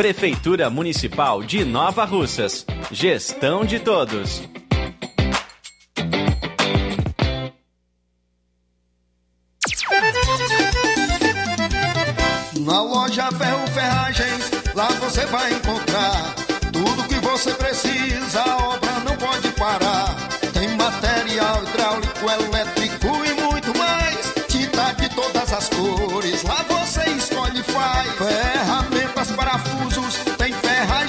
Prefeitura Municipal de Nova Russas. Gestão de todos. Na loja Ferro Ferragens, lá você vai encontrar tudo que você precisa, a obra não pode parar. Tem material hidráulico, elétrico e muito mais. Tinta de todas as cores,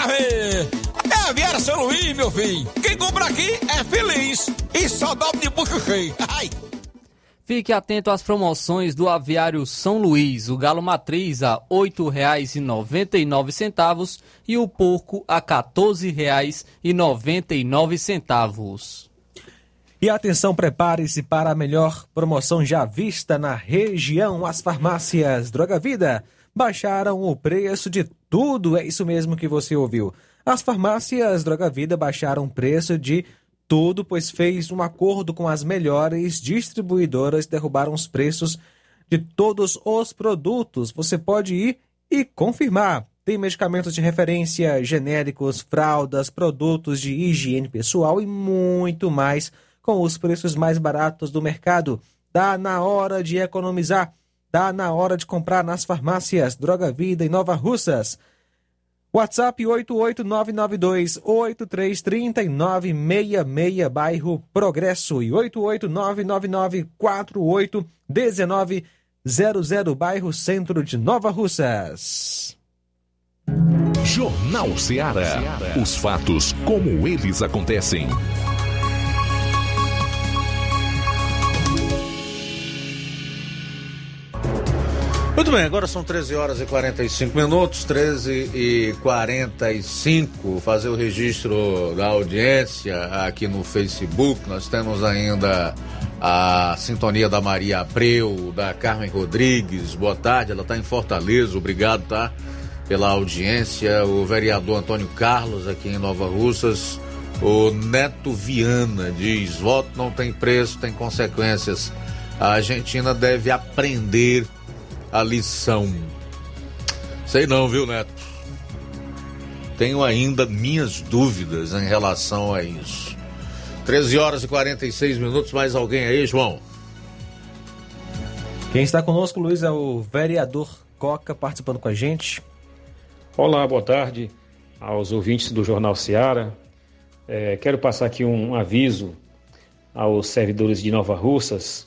Bora ver. É a Viera São Luís, meu filho. Quem compra aqui é feliz. E só dobra de bucho cheio. Ai. Fique atento às promoções do Aviário São Luís. O galo matriz a R$ 8,99 e o porco a R$ 14,99. E atenção, prepare-se para a melhor promoção já vista na região. As farmácias Droga Vida baixaram o preço de tudo. É isso mesmo que você ouviu. As farmácias Droga Vida baixaram o preço de tudo, pois fez um acordo com as melhores distribuidoras, derrubaram os preços de todos os produtos. Você pode ir e confirmar. Tem medicamentos de referência, genéricos, fraldas, produtos de higiene pessoal e muito mais com os preços mais baratos do mercado. Dá na hora de economizar. Dá na hora de comprar nas farmácias Droga Vida e Nova Russas. WhatsApp 88992833966, bairro Progresso. E 88999481900, bairro Centro de Nova Russas. Jornal Ceará. Os fatos como eles acontecem. Muito bem, agora são 13 horas e 45 minutos, 13 e 45. Fazer o registro da audiência aqui no Facebook. Nós temos ainda a sintonia da Maria Abreu, da Carmen Rodrigues. Boa tarde, ela está em Fortaleza. Obrigado, tá? Pela audiência. O vereador Antônio Carlos aqui em Nova Russas. O Neto Viana diz: voto não tem preço, tem consequências. A Argentina deve aprender a lição. Sei não, viu, Neto? Tenho ainda minhas dúvidas em relação a isso. 13 horas e 46 minutos, mais alguém aí, João? Quem está conosco, Luiz, é o vereador Coca participando com a gente. Olá, boa tarde aos ouvintes do Jornal Seara. É, quero passar aqui um aviso aos servidores de Nova Russas,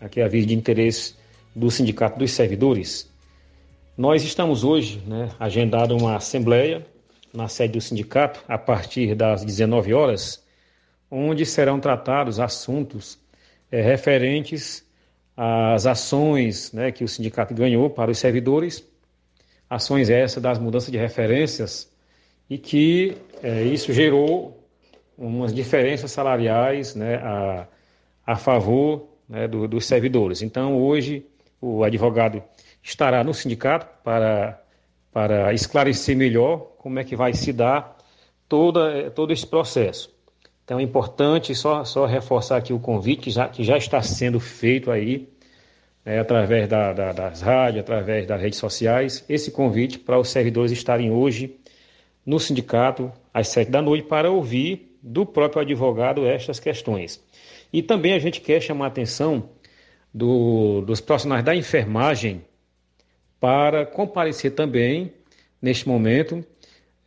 aqui é aviso de interesse do Sindicato dos Servidores. Nós estamos hoje, né, agendado uma assembleia na sede do sindicato a partir das 19 horas, onde serão tratados assuntos é, referentes às ações né, que o sindicato ganhou para os servidores, ações essas das mudanças de referências e que é, isso gerou umas diferenças salariais né, a, a favor né, do, dos servidores. Então, hoje, o advogado estará no sindicato para, para esclarecer melhor como é que vai se dar toda, todo esse processo. Então, é importante só, só reforçar aqui o convite que já, que já está sendo feito aí, né, através da, da, das rádios, através das redes sociais, esse convite para os servidores estarem hoje no sindicato às sete da noite para ouvir do próprio advogado estas questões. E também a gente quer chamar a atenção do, dos profissionais da enfermagem para comparecer também, neste momento,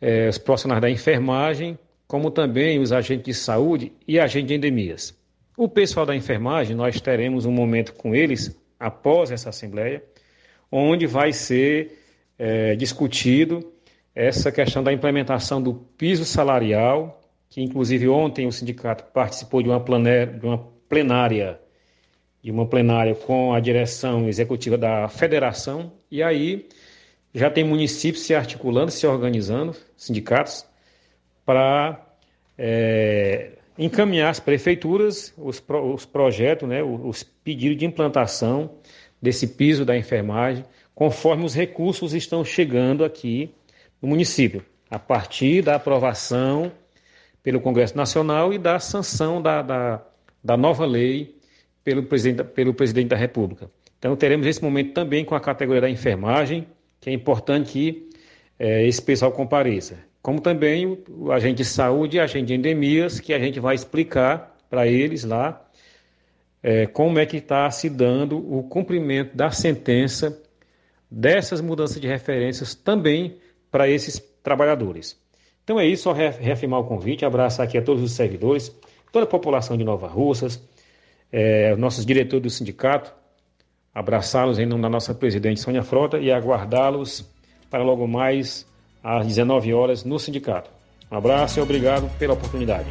eh, os profissionais da enfermagem, como também os agentes de saúde e agentes de endemias. O pessoal da enfermagem, nós teremos um momento com eles após essa assembleia, onde vai ser eh, discutido essa questão da implementação do piso salarial, que inclusive ontem o sindicato participou de uma, de uma plenária, de uma plenária com a direção executiva da federação, e aí já tem municípios se articulando, se organizando, sindicatos, para é, encaminhar às prefeituras os, os projetos, né, os pedidos de implantação desse piso da enfermagem, conforme os recursos estão chegando aqui no município, a partir da aprovação pelo Congresso Nacional e da sanção da, da, da nova lei pelo presidente, pelo presidente da República. Então, teremos esse momento também com a categoria da enfermagem, que é importante que é, esse pessoal compareça. Como também o, agente de saúde e agente de endemias, que a gente vai explicar para eles lá é, como é que está se dando o cumprimento da sentença dessas mudanças de referências também para esses trabalhadores. Então é isso, só reafirmar o convite, abraçar aqui a todos os servidores, toda a população de Nova Russas, é, nossos diretores do sindicato, abraçá-los em nome da nossa presidente Sônia Frota e aguardá-los para logo mais às 19 horas no sindicato. Um abraço e obrigado pela oportunidade.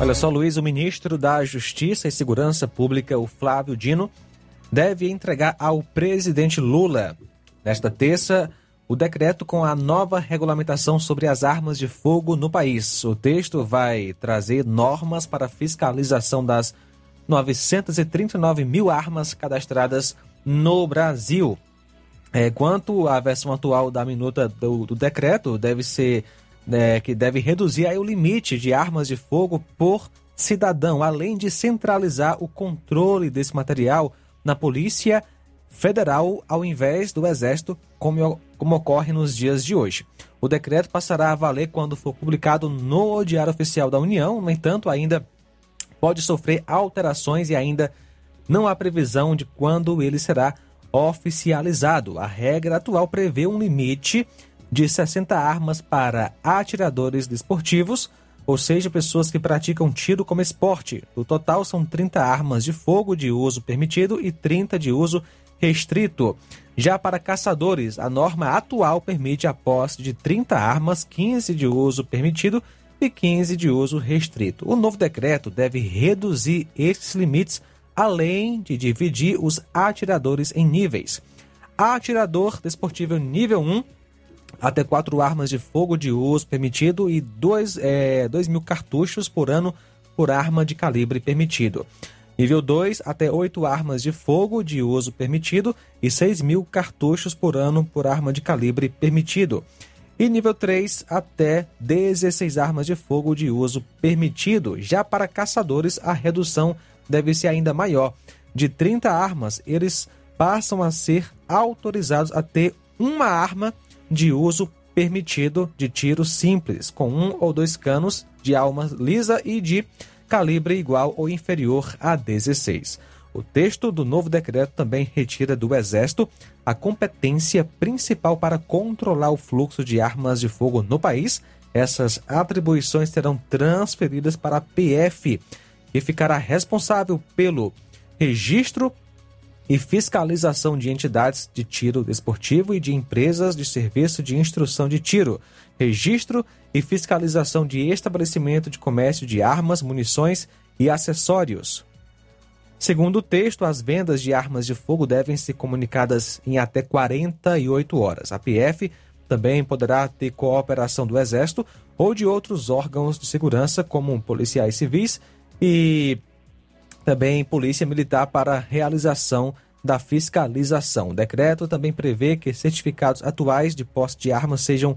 Olha só, Luiz, o ministro da Justiça e Segurança Pública, o Flávio Dino, deve entregar ao presidente Lula Nesta terça, o decreto com a nova regulamentação sobre as armas de fogo no país. O texto vai trazer normas para fiscalização das 939 mil armas cadastradas no Brasil. É, quanto à versão atual da minuta do, do decreto, deve ser é, que deve reduzir aí o limite de armas de fogo por cidadão, além de centralizar o controle desse material na polícia federal ao invés do Exército, como, como ocorre nos dias de hoje. O decreto passará a valer quando for publicado no Diário Oficial da União, no entanto, ainda pode sofrer alterações e ainda não há previsão de quando ele será oficializado. A regra atual prevê um limite de 60 armas para atiradores desportivos, ou seja, pessoas que praticam tiro como esporte. O total são 30 armas de fogo de uso permitido e 30 de uso restrito. Já para caçadores, a norma atual permite a posse de 30 armas, 15 de uso permitido e 15 de uso restrito. O novo decreto deve reduzir esses limites, além de dividir os atiradores em níveis. Atirador desportivo nível 1, até 4 armas de fogo de uso permitido e 2 é, mil cartuchos por ano por arma de calibre permitido. Nível 2, até 8 armas de fogo de uso permitido e 6 mil cartuchos por ano por arma de calibre permitido. E nível 3, até 16 armas de fogo de uso permitido. Já para caçadores, a redução deve ser ainda maior. De 30 armas, eles passam a ser autorizados a ter uma arma de uso permitido de tiro simples, com um ou dois canos de alma lisa e de calibre igual ou inferior a 16. O texto do novo decreto também retira do Exército a competência principal para controlar o fluxo de armas de fogo no país. Essas atribuições serão transferidas para a PF, que ficará responsável pelo registro e fiscalização de entidades de tiro desportivo e de empresas de serviço de instrução de tiro, registro e fiscalização de estabelecimento de comércio de armas, munições e acessórios. Segundo o texto, as vendas de armas de fogo devem ser comunicadas em até 48 horas. A PF Também poderá ter cooperação do Exército ou de outros órgãos de segurança, como policiais civis e também Polícia Militar para realização da fiscalização. O decreto também prevê que certificados atuais de posse de armas sejam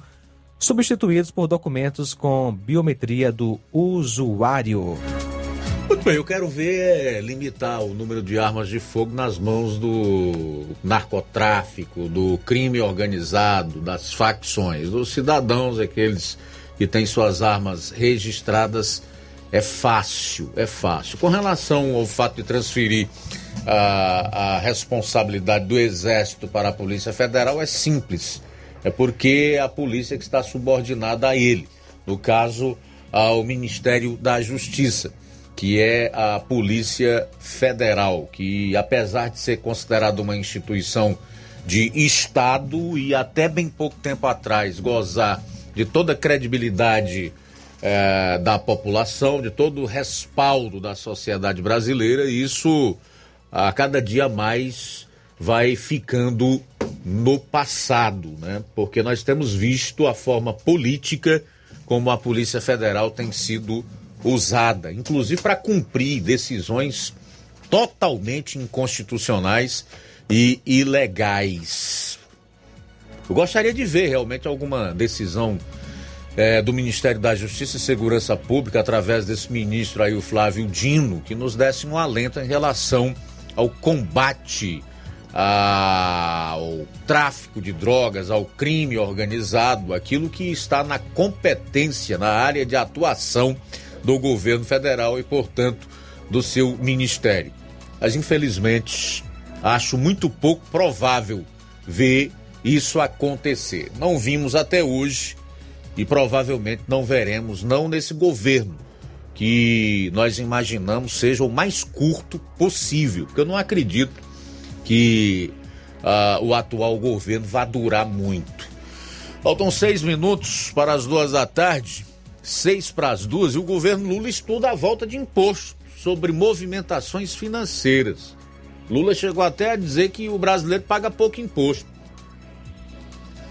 substituídos por documentos com biometria do usuário. Muito bem, eu quero ver é, limitar o número de armas de fogo nas mãos do narcotráfico, do crime organizado, das facções, dos cidadãos, aqueles que têm suas armas registradas. É fácil, é fácil. Com relação ao fato de transferir a, a responsabilidade do Exército para a Polícia Federal, é simples. É porque a polícia que está subordinada a ele. No caso, ao Ministério da Justiça que é a Polícia Federal, que apesar de ser considerada uma instituição de Estado e até bem pouco tempo atrás gozar de toda a credibilidade eh, da população, de todo o respaldo da sociedade brasileira, isso a cada dia mais vai ficando no passado, né? Porque nós temos visto a forma política como a Polícia Federal tem sido usada, inclusive para cumprir decisões totalmente inconstitucionais e ilegais. Eu gostaria de ver realmente alguma decisão é, do Ministério da Justiça e Segurança Pública, através desse ministro aí, o Flávio Dino, que nos desse um alento em relação ao combate ao tráfico de drogas, ao crime organizado, aquilo que está na competência, na área de atuação do governo federal e, portanto, do seu ministério. Mas, infelizmente, acho muito pouco provável ver isso acontecer. Não vimos até hoje e provavelmente não veremos, não nesse governo que nós imaginamos seja o mais curto possível, porque eu não acredito que uh, o atual governo vá durar muito. Faltam seis minutos para as duas da tarde seis para as duas, e o governo Lula estuda a volta de imposto sobre movimentações financeiras. Lula chegou até a dizer que o brasileiro paga pouco imposto.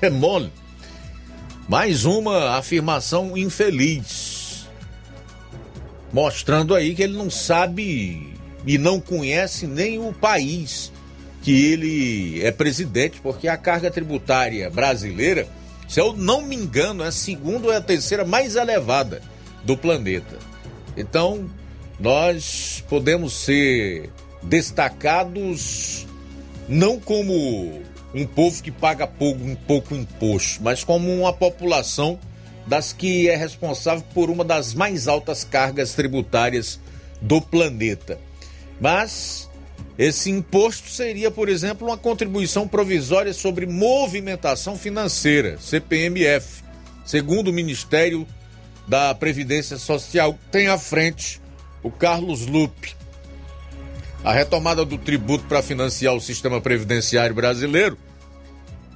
É mole. Mais uma afirmação infeliz. Mostrando aí que ele não sabe e não conhece nem o país que ele é presidente, porque a carga tributária brasileira se eu não me engano, é a segunda ou é a terceira mais elevada do planeta. Então, nós podemos ser destacados não como um povo que paga pouco, um pouco imposto, mas como uma população das que é responsável por uma das mais altas cargas tributárias do planeta. Mas esse imposto seria, por exemplo, uma contribuição provisória sobre movimentação financeira, CPMF. Segundo o Ministério da Previdência Social, tem à frente o Carlos Lupe. A retomada do tributo para financiar o sistema previdenciário brasileiro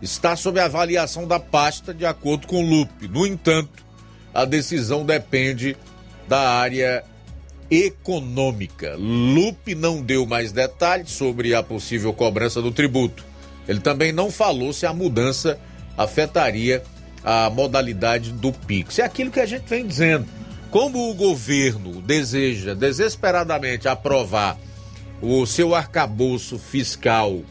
está sob avaliação da pasta, de acordo com Lupe. No entanto, a decisão depende da área econômica. Lupe não deu mais detalhes sobre a possível cobrança do tributo. Ele também não falou se a mudança afetaria a modalidade do Pix. É aquilo que a gente vem dizendo. Como o governo deseja desesperadamente aprovar o seu arcabouço fiscal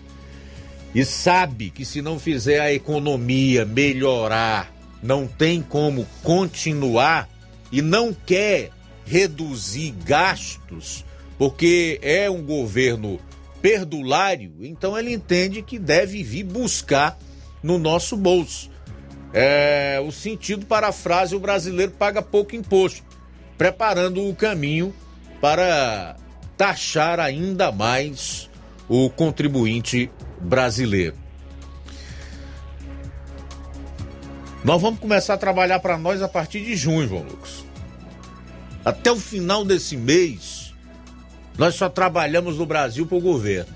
e sabe que se não fizer a economia melhorar, não tem como continuar e não quer reduzir gastos, porque é um governo perdulário, então ele entende que deve vir buscar no nosso bolso. É, o sentido para a frase: o brasileiro paga pouco imposto, preparando o caminho para taxar ainda mais o contribuinte brasileiro. Nós vamos começar a trabalhar para nós a partir de junho, João Lucas. Até o final desse mês, nós só trabalhamos no Brasil para o governo.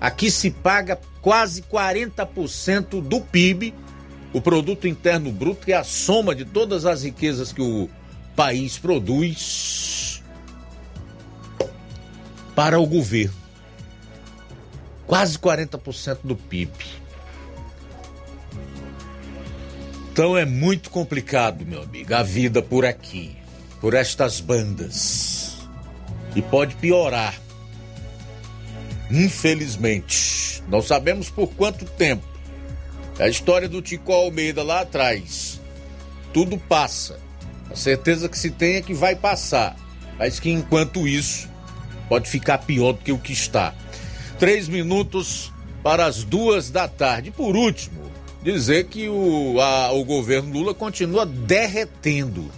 Aqui se paga quase 40% do PIB, o produto interno bruto, que é a soma de todas as riquezas que o país produz para o governo. Quase 40% do PIB. Então é muito complicado, meu amigo, a vida por aqui, por estas bandas. E pode piorar. Infelizmente. Não sabemos por quanto tempo. É a história do Tico Almeida lá atrás. Tudo passa. A certeza que se tem é que vai passar. Mas que enquanto isso, pode ficar pior do que o que está. Três minutos para as duas da tarde. Por último, dizer que o, a, o governo Lula continua derretendo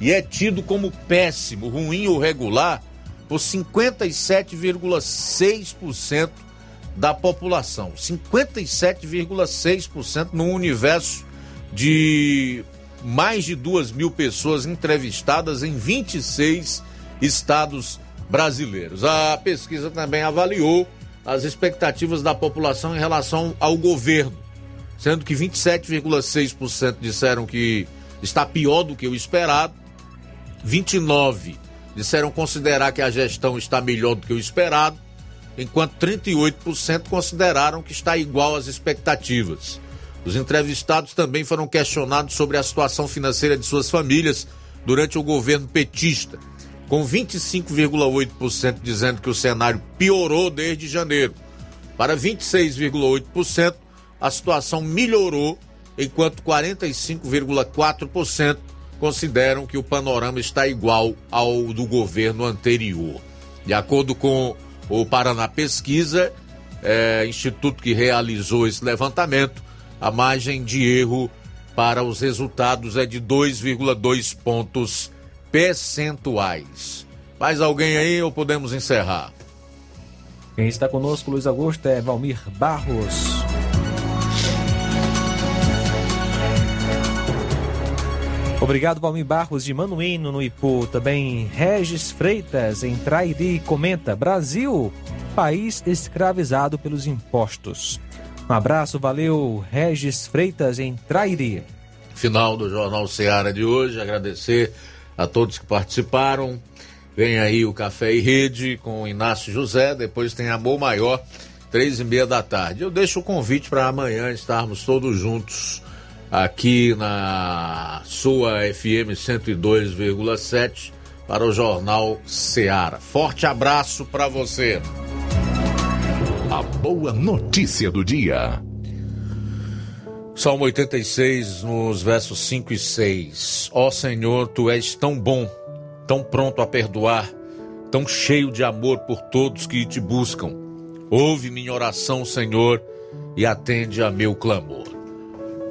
e é tido como péssimo, ruim ou regular por 57,6% da população. 57,6% no universo de mais de duas mil pessoas entrevistadas em 26 estados brasileiros. A pesquisa também avaliou as expectativas da população em relação ao governo, sendo que 27,6% disseram que está pior do que o esperado, 29 disseram considerar que a gestão está melhor do que o esperado, enquanto 38% consideraram que está igual às expectativas. Os entrevistados também foram questionados sobre a situação financeira de suas famílias durante o governo petista com 25,8% dizendo que o cenário piorou desde janeiro. Para 26,8%, a situação melhorou, enquanto 45,4% consideram que o panorama está igual ao do governo anterior. De acordo com o Paraná Pesquisa, é, instituto que realizou esse levantamento, a margem de erro para os resultados é de 2,2 pontos percentuais. Mais alguém aí ou podemos encerrar? Quem está conosco, Luiz Augusto, é Valmir Barros. Obrigado, Valmir Barros de Manuíno, no Ipu. Também Regis Freitas, em Trairi, comenta: Brasil, país escravizado pelos impostos. Um abraço, valeu, Regis Freitas, em Trairi. Final do Jornal Seara de hoje. Agradecer a todos que participaram. Vem aí o Café e Rede com o Inácio José, depois tem Amor Maior, três e meia da tarde. Eu deixo o convite para amanhã estarmos todos juntos aqui na sua FM 102,7 para o Jornal Seara. Forte abraço para você. A boa notícia do dia. Salmo 86, nos versos 5 e 6. Ó Senhor, tu és tão bom, tão pronto a perdoar, tão cheio de amor por todos que te buscam. Ouve minha oração, Senhor, e atende a meu clamor.